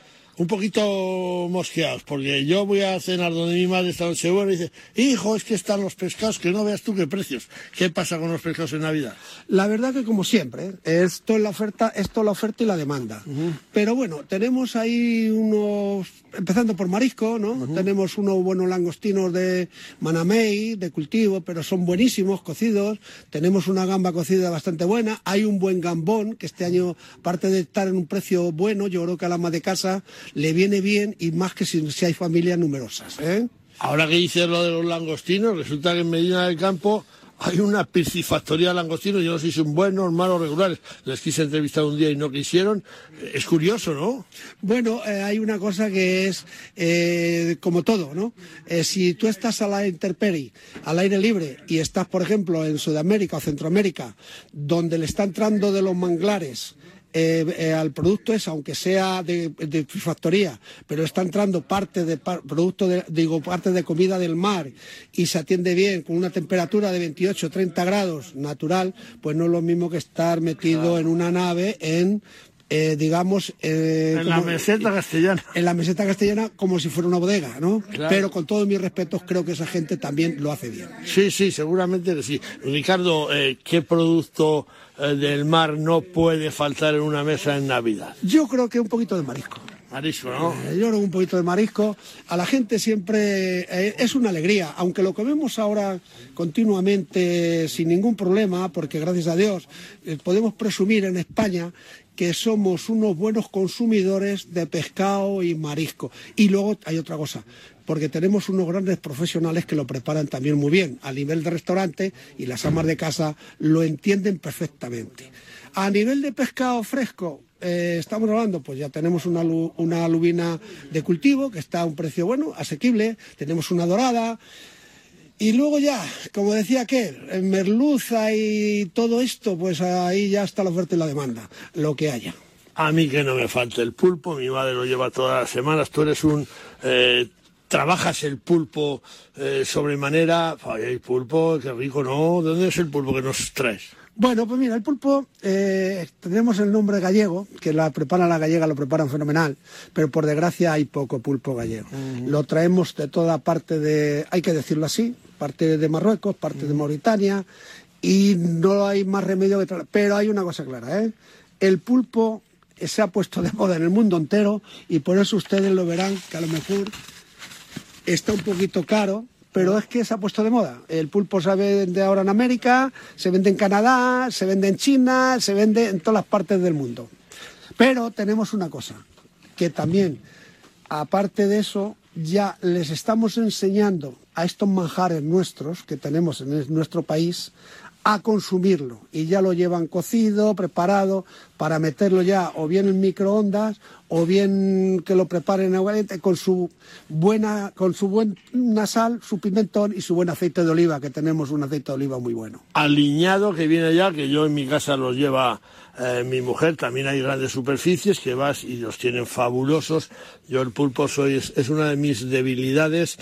un poquito mosqueados, porque yo voy a cenar donde mi madre esta noche buena y dice, hijo, es que están los pescados, que no veas tú qué precios. ¿Qué pasa con los pescados en Navidad? La verdad que como siempre, esto es la oferta, esto es la oferta y la demanda. Pero bueno, tenemos ahí unos, empezando por marisco, ¿no? Tenemos unos buenos langostinos de Manamey, de cultivo, pero son buenísimos, cocidos. Tenemos una gamba cocida bastante buena. Hay un buen gambón, que este año, aparte de estar en un precio bueno, yo creo que al ama de casa le viene bien y más que si, si hay familias numerosas, ¿eh? Ahora que dices lo de los langostinos, resulta que en Medina del Campo hay una piscifactoría de langostinos. Yo no sé si son buenos, malos, regulares. Les quise entrevistar un día y no quisieron. Es curioso, ¿no? Bueno, eh, hay una cosa que es eh, como todo, ¿no? Eh, si tú estás a la intemperie, al aire libre, y estás, por ejemplo, en Sudamérica o Centroamérica, donde le está entrando de los manglares eh, eh, al producto es, aunque sea de, de factoría, pero está entrando parte de par- producto de, digo, parte de comida del mar y se atiende bien con una temperatura de 28 30 grados natural, pues no es lo mismo que estar metido en una nave en eh, digamos eh, En la meseta castellana. en la meseta castellana como si fuera una bodega, ¿no? Claro. Pero con todos mis respetos creo que esa gente también lo hace bien. Sí, sí, seguramente que sí. Ricardo, eh, ¿qué producto eh, del mar no puede faltar en una mesa en Navidad? Yo creo que un poquito de marisco. Marisco, ¿no? Eh, Yo creo que un poquito de marisco. A la gente siempre eh, es una alegría, aunque lo comemos ahora continuamente sin ningún problema, porque gracias a Dios eh, podemos presumir en España que somos unos buenos consumidores de pescado y marisco. Y luego hay otra cosa, porque tenemos unos grandes profesionales que lo preparan también muy bien, a nivel de restaurante y las amas de casa lo entienden perfectamente. A nivel de pescado fresco, eh, estamos hablando, pues ya tenemos una, una lubina de cultivo que está a un precio bueno, asequible, tenemos una dorada. Y luego ya, como decía aquel, en merluza y todo esto, pues ahí ya está la oferta y la demanda, lo que haya. A mí que no me falta el pulpo, mi madre lo lleva todas las semanas. Tú eres un... eh, trabajas el pulpo eh, sobremanera. Ay, el pulpo, qué rico, ¿no? ¿De dónde es el pulpo que nos traes? Bueno, pues mira, el pulpo, eh, tenemos el nombre gallego, que la preparan la gallega, lo preparan fenomenal, pero por desgracia hay poco pulpo gallego. Lo traemos de toda parte de, hay que decirlo así, parte de Marruecos, parte de Mauritania, y no hay más remedio que traer. Pero hay una cosa clara, ¿eh? El pulpo se ha puesto de moda en el mundo entero y por eso ustedes lo verán que a lo mejor está un poquito caro, pero es que se ha puesto de moda. El pulpo se vende ahora en América, se vende en Canadá, se vende en China, se vende en todas las partes del mundo. Pero tenemos una cosa, que también, aparte de eso, ya les estamos enseñando a estos manjares nuestros que tenemos en nuestro país a consumirlo y ya lo llevan cocido, preparado para meterlo ya o bien en microondas o bien que lo preparen en con su buena con su buena sal, su pimentón y su buen aceite de oliva que tenemos un aceite de oliva muy bueno. aliñado que viene ya, que yo en mi casa los lleva eh, mi mujer, también hay grandes superficies que vas y los tienen fabulosos. Yo el pulpo soy, es una de mis debilidades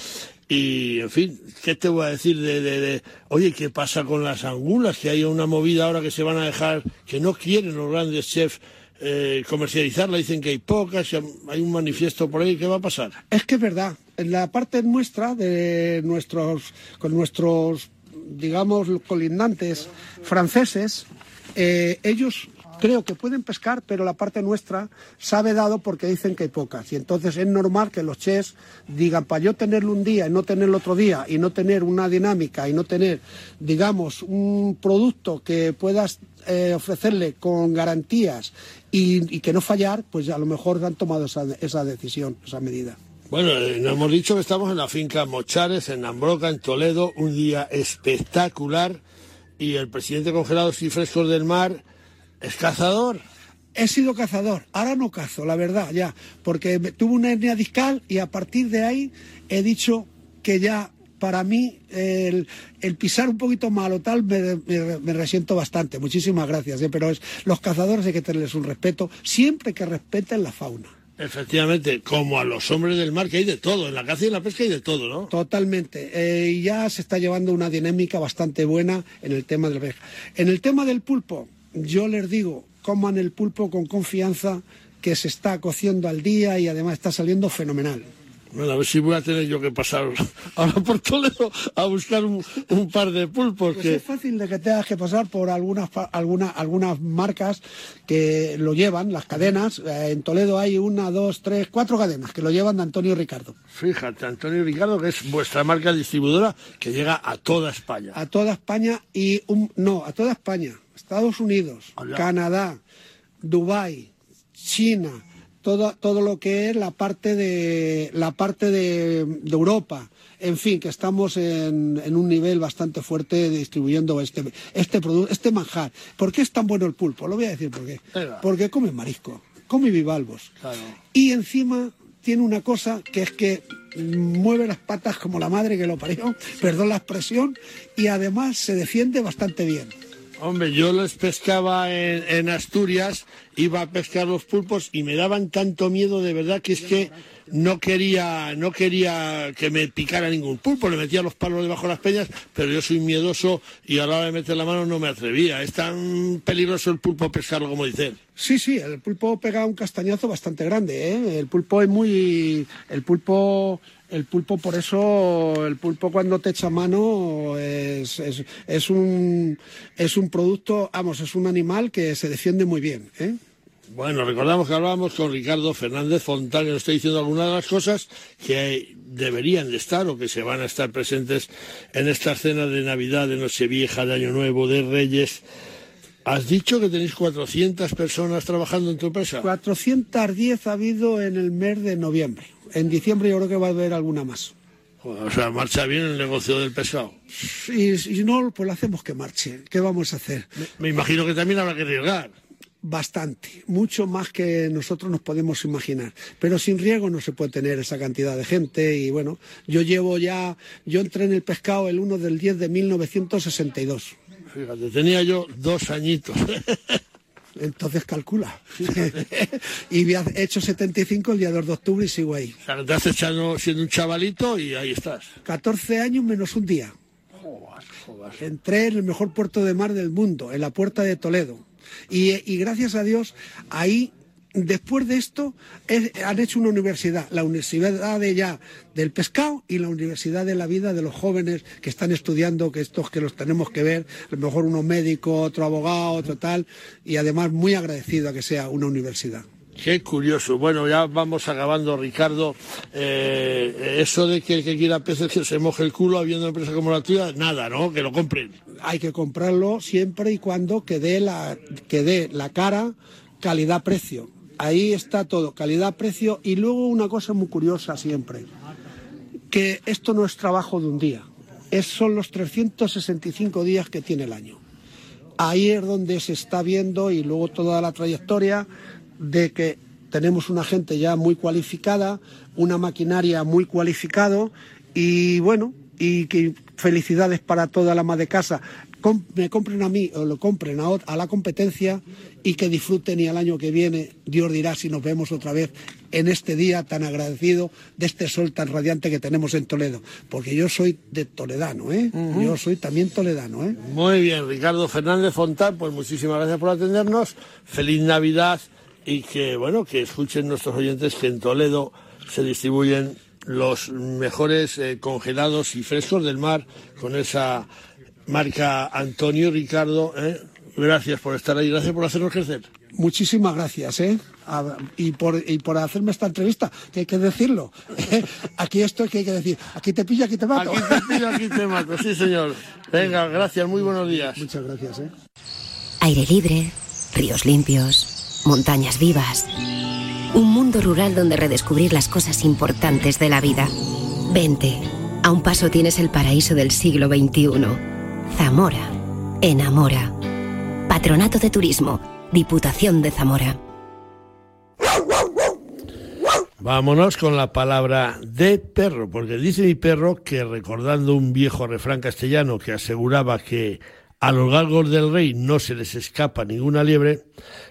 y, en fin, ¿qué te voy a decir de, de, oye, qué pasa con las angulas? Que hay una movida ahora que se van a dejar, que no quieren los grandes chefs eh, comercializarla, dicen que hay pocas, hay un manifiesto por ahí, ¿qué va a pasar? Es que es verdad. En la parte nuestra, de nuestros, con nuestros, digamos, colindantes franceses, eh, ellos creo que pueden pescar, pero la parte nuestra sabe dado porque dicen que hay pocas. Y entonces es normal que los chefs digan, para yo tenerlo un día y no tenerlo otro día, y no tener una dinámica y no tener, digamos, un producto que puedas eh, ofrecerle con garantías y, que no fallar, pues a lo mejor han tomado esa, decisión, esa medida. Bueno, eh, nos hemos dicho que estamos en la finca Mochares, en Ambroca, en Toledo, un día espectacular y el presidente Congelados y Frescos del Mar es cazador. He sido cazador, ahora no cazo, la verdad, ya, porque tuve una hernia discal y a partir de ahí he dicho que ya para mí el, el pisar un poquito mal o tal me, me- me resiento bastante. Muchísimas gracias, ¿eh? pero es, los cazadores hay que tenerles un respeto, siempre que respeten la fauna. Efectivamente, como a los hombres del mar, que hay de todo, en la caza y en la pesca hay de todo, ¿no? Totalmente. Eh, y ya se está llevando una dinámica bastante buena en el tema del pesca. En el tema del pulpo, yo les digo, coman el pulpo con confianza, que se está cociendo al día y además está saliendo fenomenal. Bueno, a ver si voy a tener yo que pasar ahora por Toledo a buscar un, un par de pulpos. Pues que... es fácil de que tengas que pasar por algunas, algunas marcas que lo llevan, las cadenas. Eh, en Toledo hay una, dos, tres, cuatro cadenas que lo llevan de Antonio Ricardo. Fíjate, Antonio Ricardo, que es vuestra marca distribuidora que llega a toda España. A toda España y un, no, a toda España. Estados Unidos. Canadá, Dubái, China, todo, todo lo que es la parte de la parte de, de Europa, en fin, que estamos en, en un nivel bastante fuerte distribuyendo este, este producto, este manjar. ¿Por qué es tan bueno el pulpo? Lo voy a decir por qué. Porque come marisco, come bivalvos. Y encima tiene una cosa que es que mueve las patas como la madre que lo parió, perdón la expresión, y además se defiende bastante bien. Hombre, yo los pescaba en, en Asturias, iba a pescar los pulpos y me daban tanto miedo de verdad que es que no quería, no quería que me picara ningún pulpo, le metía los palos debajo de las peñas, pero yo soy miedoso y a la hora de meter la mano no me atrevía. Es tan peligroso el pulpo pescarlo como dicen. Sí, sí, el pulpo pega un castañazo bastante grande, ¿eh? El pulpo es muy... El pulpo... El pulpo, por eso, el pulpo cuando te echa mano es, es, un, es un producto, vamos, es un animal que se defiende muy bien, ¿eh? Bueno, recordamos que hablábamos con Ricardo Fernández Fontán, que nos está diciendo algunas de las cosas que deberían de estar o que se van a estar presentes en esta cena de Navidad, de Nochevieja, de Año Nuevo, de Reyes. Has dicho que tenéis 400 personas trabajando en tu empresa. 410 ha habido en el mes de noviembre. En diciembre yo creo que va a haber alguna más. O sea, marcha bien el negocio del pescado. Y si no, pues lo hacemos que marche. ¿Qué vamos a hacer? Me imagino que también habrá que arriesgar. Bastante, mucho más que nosotros nos podemos imaginar. Pero sin riesgo no se puede tener esa cantidad de gente. Y bueno, yo llevo ya, yo entré en el pescado el 1 del 10 de 1962. Fíjate, tenía yo dos añitos. Entonces calcula. y había hecho 75 el día 2 de octubre y sigo ahí. O sea, te has echado siendo un chavalito y ahí estás. 14 años menos un día. Entré en el mejor puerto de mar del mundo, en la puerta de Toledo. Y, gracias a Dios, ahí, después de esto, es- han hecho una universidad, la Universidad de ya del Pescado y la Universidad de la Vida de los jóvenes que están estudiando, que estos que los tenemos que ver, a lo mejor uno médico, otro abogado, otro tal, y además muy agradecido a que sea una universidad. Qué curioso. Bueno, ya vamos acabando, Ricardo. Eh, eso de que el que quiera peces que se moje el culo habiendo una empresa como la tuya, nada, ¿no? Que lo compren. hay que comprarlo siempre y cuando que dé la, la cara calidad-precio. Ahí está todo, calidad-precio. Y luego una cosa muy curiosa siempre, que esto no es trabajo de un día, es, son los 365 días que tiene el año. Ahí es donde se está viendo y luego toda la trayectoria de que tenemos una gente ya muy cualificada, una maquinaria muy cualificado y bueno, y que felicidades para toda la ama de casa. Com- me compren a mí o lo compren a la competencia y que disfruten y al año que viene Dios dirá si nos vemos otra vez en este día tan agradecido de este sol tan radiante que tenemos en Toledo. Porque yo soy de Toledano, ¿eh? Yo soy también toledano, ¿eh? Muy bien, Ricardo Fernández Fontán, pues muchísimas gracias por atendernos. Feliz Navidad y que, bueno, que escuchen nuestros oyentes que en Toledo se distribuyen los mejores eh, congelados y frescos del mar con esa marca Antonio Ricardo. ¿eh? Gracias por estar ahí, gracias por hacernos crecer. Muchísimas gracias, ¿eh? A- y, por, y por hacerme esta entrevista, que hay que decirlo. ¿eh? Aquí esto que hay que decir, aquí te pillo, aquí te mato. Aquí te pillo, aquí te mato, sí señor. Venga, gracias, muy buenos días. Muchas gracias, ¿eh? Aire libre, ríos limpios, montañas vivas. Un mundo rural donde redescubrir las cosas importantes de la vida. Vente, a un paso tienes el paraíso del siglo XXI. Zamora, enamora. Patronato de Turismo, Diputación de Zamora. Vámonos con la palabra de perro, porque dice mi perro que recordando un viejo refrán castellano que aseguraba que a los galgos del rey no se les escapa ninguna liebre,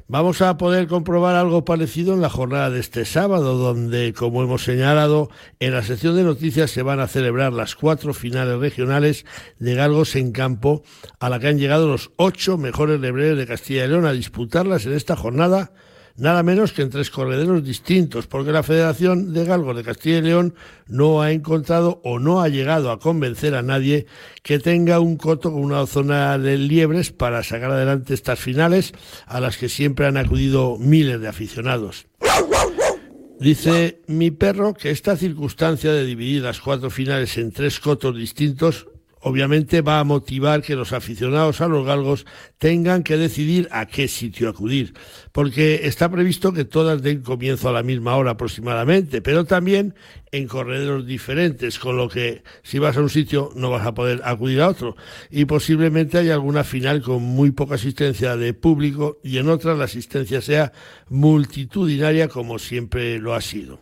vamos a poder comprobar algo parecido en la jornada de este sábado, donde, como hemos señalado, en la sección de noticias se van a celebrar las cuatro finales regionales de galgos en campo, a la que han llegado los ocho mejores lebreros de Castilla y León a disputarlas en esta jornada nada menos que en tres correderos distintos, porque la Federación de Galgos de Castilla y León no ha encontrado o no ha llegado a convencer a nadie que tenga un coto con una zona de liebres para sacar adelante estas finales a las que siempre han acudido miles de aficionados. Dice mi perro que esta circunstancia de dividir las cuatro finales en tres cotos distintos obviamente va a motivar que los aficionados a los galgos tengan que decidir a qué sitio acudir, porque está previsto que todas den comienzo a la misma hora aproximadamente, pero también en corredores diferentes, con lo que si vas a un sitio no vas a poder acudir a otro, y posiblemente haya alguna final con muy poca asistencia de público y en otras la asistencia sea multitudinaria como siempre lo ha sido.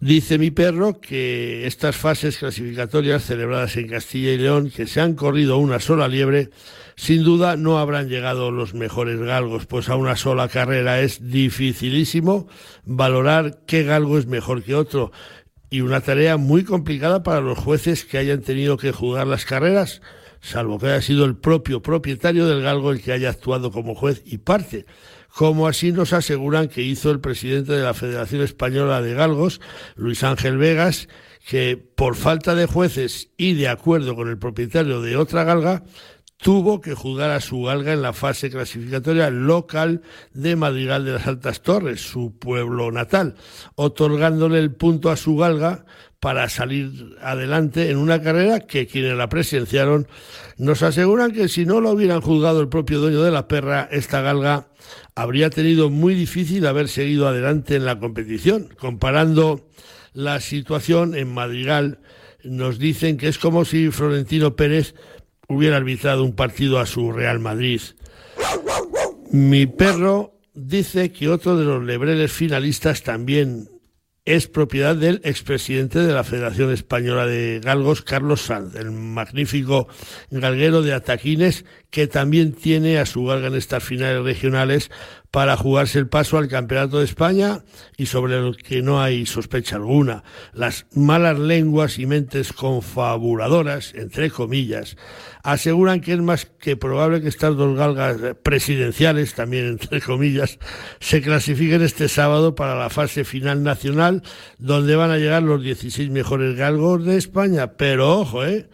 Dice mi perro que estas fases clasificatorias celebradas en Castilla y León, que se han corrido una sola liebre, sin duda no habrán llegado los mejores galgos, pues a una sola carrera es dificilísimo valorar qué galgo es mejor que otro. Y una tarea muy complicada para los jueces que hayan tenido que jugar las carreras, salvo que haya sido el propio propietario del galgo el que haya actuado como juez y parte como así nos aseguran que hizo el presidente de la Federación Española de Galgos, Luis Ángel Vegas, que por falta de jueces y de acuerdo con el propietario de otra galga, tuvo que jugar a su galga en la fase clasificatoria local de Madrigal de las Altas Torres, su pueblo natal, otorgándole el punto a su galga para salir adelante en una carrera que quienes la presenciaron nos aseguran que si no lo hubieran juzgado el propio dueño de la perra, esta galga habría tenido muy difícil haber seguido adelante en la competición. Comparando la situación en Madrigal, nos dicen que es como si Florentino Pérez hubiera arbitrado un partido a su Real Madrid. Mi perro dice que otro de los lebreles finalistas también es propiedad del expresidente de la Federación Española de Galgos, Carlos Sanz, el magnífico galguero de Ataquines, que también tiene a su galga en estas finales regionales para jugarse el paso al Campeonato de España y sobre lo que no hay sospecha alguna. Las malas lenguas y mentes confabuladoras, entre comillas, aseguran que es más que probable que estas dos galgas presidenciales, también entre comillas, se clasifiquen este sábado para la fase final nacional, donde van a llegar los 16 mejores galgos de España. Pero ojo, ¿eh?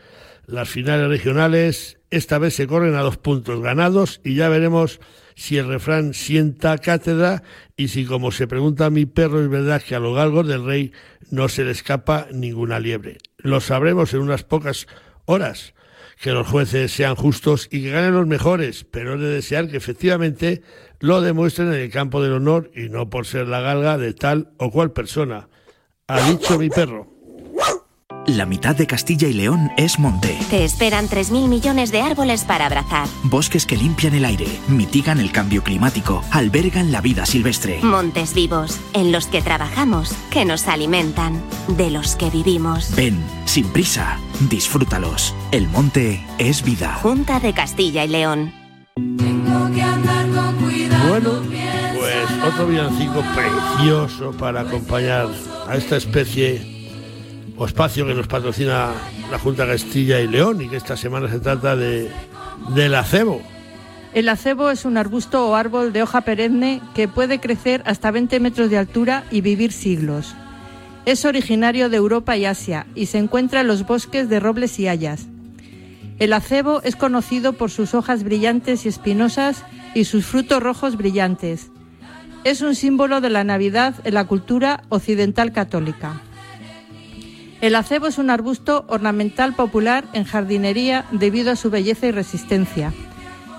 Las finales regionales esta vez se corren a dos puntos ganados y ya veremos si el refrán sienta cátedra y si, como se pregunta a mi perro, es verdad que a los galgos del rey no se le escapa ninguna liebre. Lo sabremos en unas pocas horas. Que los jueces sean justos y que ganen los mejores, pero es de desear que efectivamente lo demuestren en el campo del honor y no por ser la galga de tal o cual persona. Ha dicho mi perro. La mitad de Castilla y León es monte. Te esperan 3.000 millones de árboles para abrazar. Bosques que limpian el aire, mitigan el cambio climático, albergan la vida silvestre. Montes vivos, en los que trabajamos, que nos alimentan, de los que vivimos. Ven, sin prisa, disfrútalos. El monte es vida. Junta de Castilla y León. Bueno, pues otro villancico precioso para acompañar a esta especie o espacio que nos patrocina la Junta Castilla y León y que esta semana se trata de del acebo. El acebo es un arbusto o árbol de hoja perenne que puede crecer hasta 20 metros de altura y vivir siglos. Es originario de Europa y Asia y se encuentra en los bosques de robles y hayas. El acebo es conocido por sus hojas brillantes y espinosas y sus frutos rojos brillantes. Es un símbolo de la Navidad en la cultura occidental católica. El acebo es un arbusto ornamental popular en jardinería debido a su belleza y resistencia.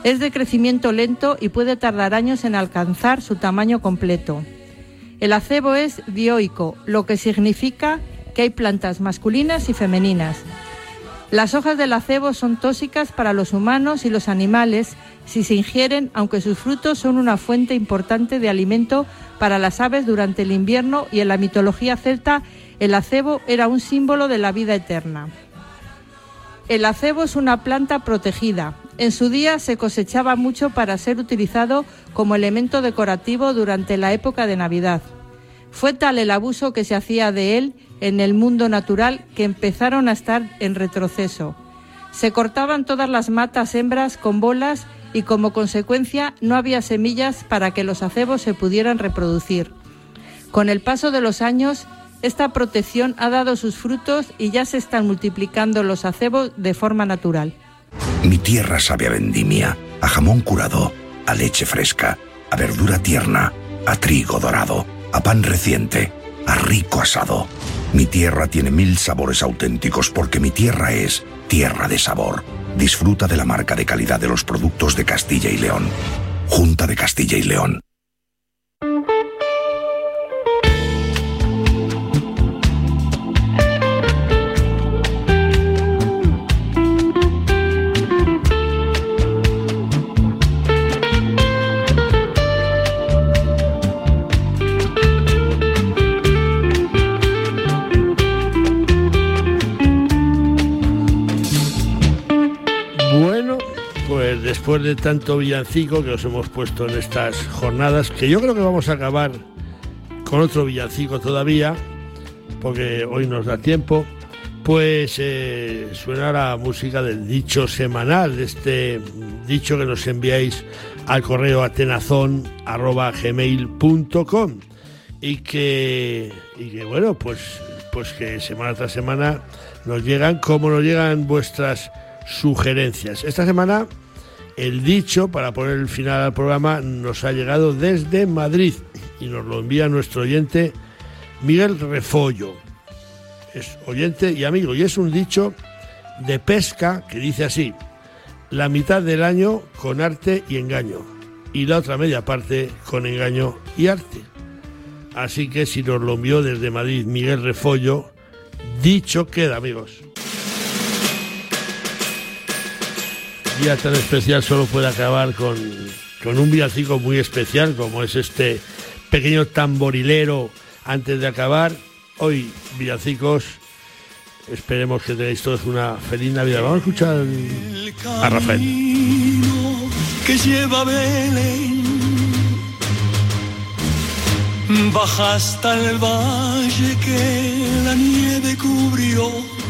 Es de crecimiento lento y puede tardar años en alcanzar su tamaño completo. El acebo es dioico, lo que significa que hay plantas masculinas y femeninas. Las hojas del acebo son tóxicas para los humanos y los animales si se ingieren, aunque sus frutos son una fuente importante de alimento para las aves durante el invierno y en la mitología celta el acebo era un símbolo de la vida eterna. El acebo es una planta protegida. En su día se cosechaba mucho para ser utilizado como elemento decorativo durante la época de Navidad. Fue tal el abuso que se hacía de él en el mundo natural que empezaron a estar en retroceso. Se cortaban todas las matas hembras con bolas y como consecuencia no había semillas para que los acebos se pudieran reproducir. Con el paso de los años esta protección ha dado sus frutos y ya se están multiplicando los acebos de forma natural. Mi tierra sabe a vendimia, a jamón curado, a leche fresca, a verdura tierna, a trigo dorado, a pan reciente, a rico asado. Mi tierra tiene mil sabores auténticos porque mi tierra es tierra de sabor. Disfruta de la marca de calidad de los productos de Castilla y León. Junta de Castilla y León. Después de tanto villancico que os hemos puesto en estas jornadas, que yo creo que vamos a acabar con otro villancico todavía, porque hoy nos da tiempo, pues eh, suena la música del dicho semanal, de este dicho que nos enviáis al correo atenazón.gmail.com y que, y que bueno, pues, pues que semana tras semana nos llegan como nos llegan vuestras sugerencias. Esta semana el dicho para poner el final al programa nos ha llegado desde Madrid y nos lo envía nuestro oyente Miguel Refollo. Es oyente y amigo y es un dicho de pesca que dice así, la mitad del año con arte y engaño y la otra media parte con engaño y arte. Así que si nos lo envió desde Madrid Miguel Refollo, dicho queda amigos. Día tan especial solo puede acabar con, con un villancico muy especial como es este pequeño tamborilero antes de acabar. Hoy villancicos, esperemos que tengáis todos una feliz Navidad. Vamos a escuchar a Rafael. que lleva Belén. Baja hasta el valle que la nieve cubrió.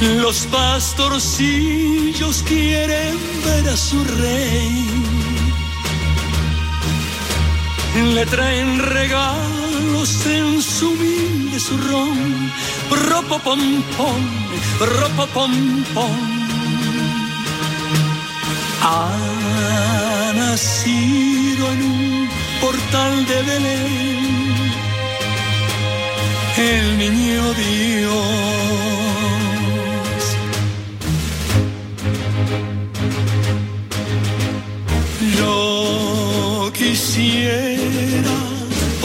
Los pastorcillos quieren ver a su rey. Le traen regalos en su humilde zurrón. Ropo pom pom, ropo pom pom. Ha nacido en un portal de Belén el niño Dios.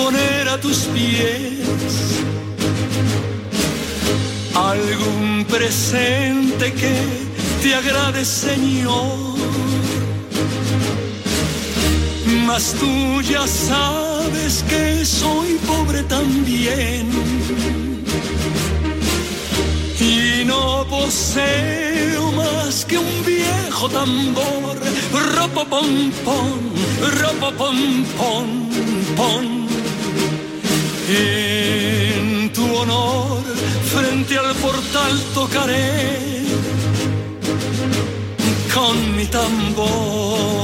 Poner a tus pies algún presente que te agrade, Señor. Mas tú ya sabes que soy pobre también y no poseo más que un viejo tambor. Ropo pom pom, ropo pom pom pom. En tu honor, frente al portal tocaré con mi tambor.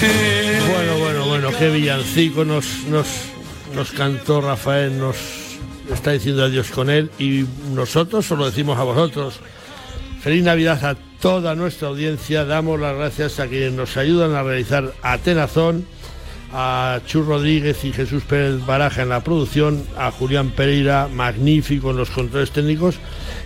Bueno, bueno, bueno, qué villancico nos, nos, nos cantó Rafael, nos está diciendo adiós con él y nosotros solo decimos a vosotros. Feliz Navidad a toda nuestra audiencia, damos las gracias a quienes nos ayudan a realizar Atenazón, a Chus Rodríguez y Jesús Pérez Baraja en la producción, a Julián Pereira, magnífico en los controles técnicos.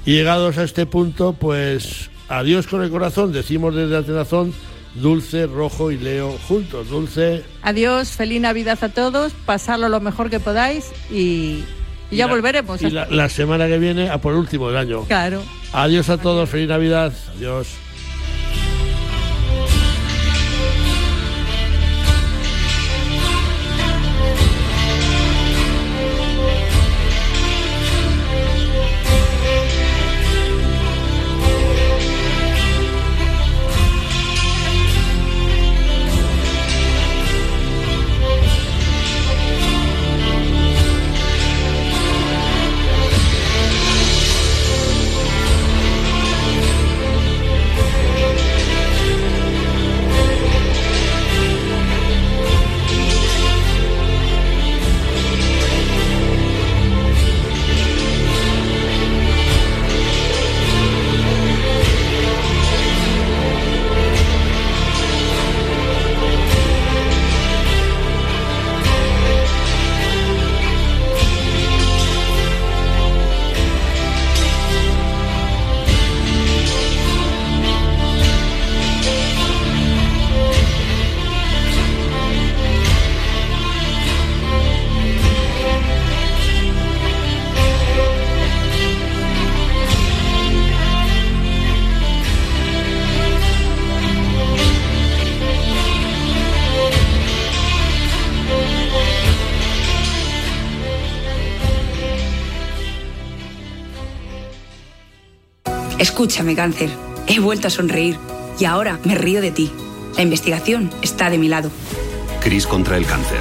Y llegados a este punto, pues adiós con el corazón, decimos desde Atenazón, Dulce, Rojo y Leo juntos. Dulce, Adiós, feliz Navidad a todos, pasarlo lo mejor que podáis y, y ya la- volveremos. y la, la semana que viene a por último del año. Claro. Adiós a todos, feliz Navidad, adiós. Escúchame, cáncer. He vuelto a sonreír y ahora me río de ti. La investigación está de mi lado. Cris contra el cáncer.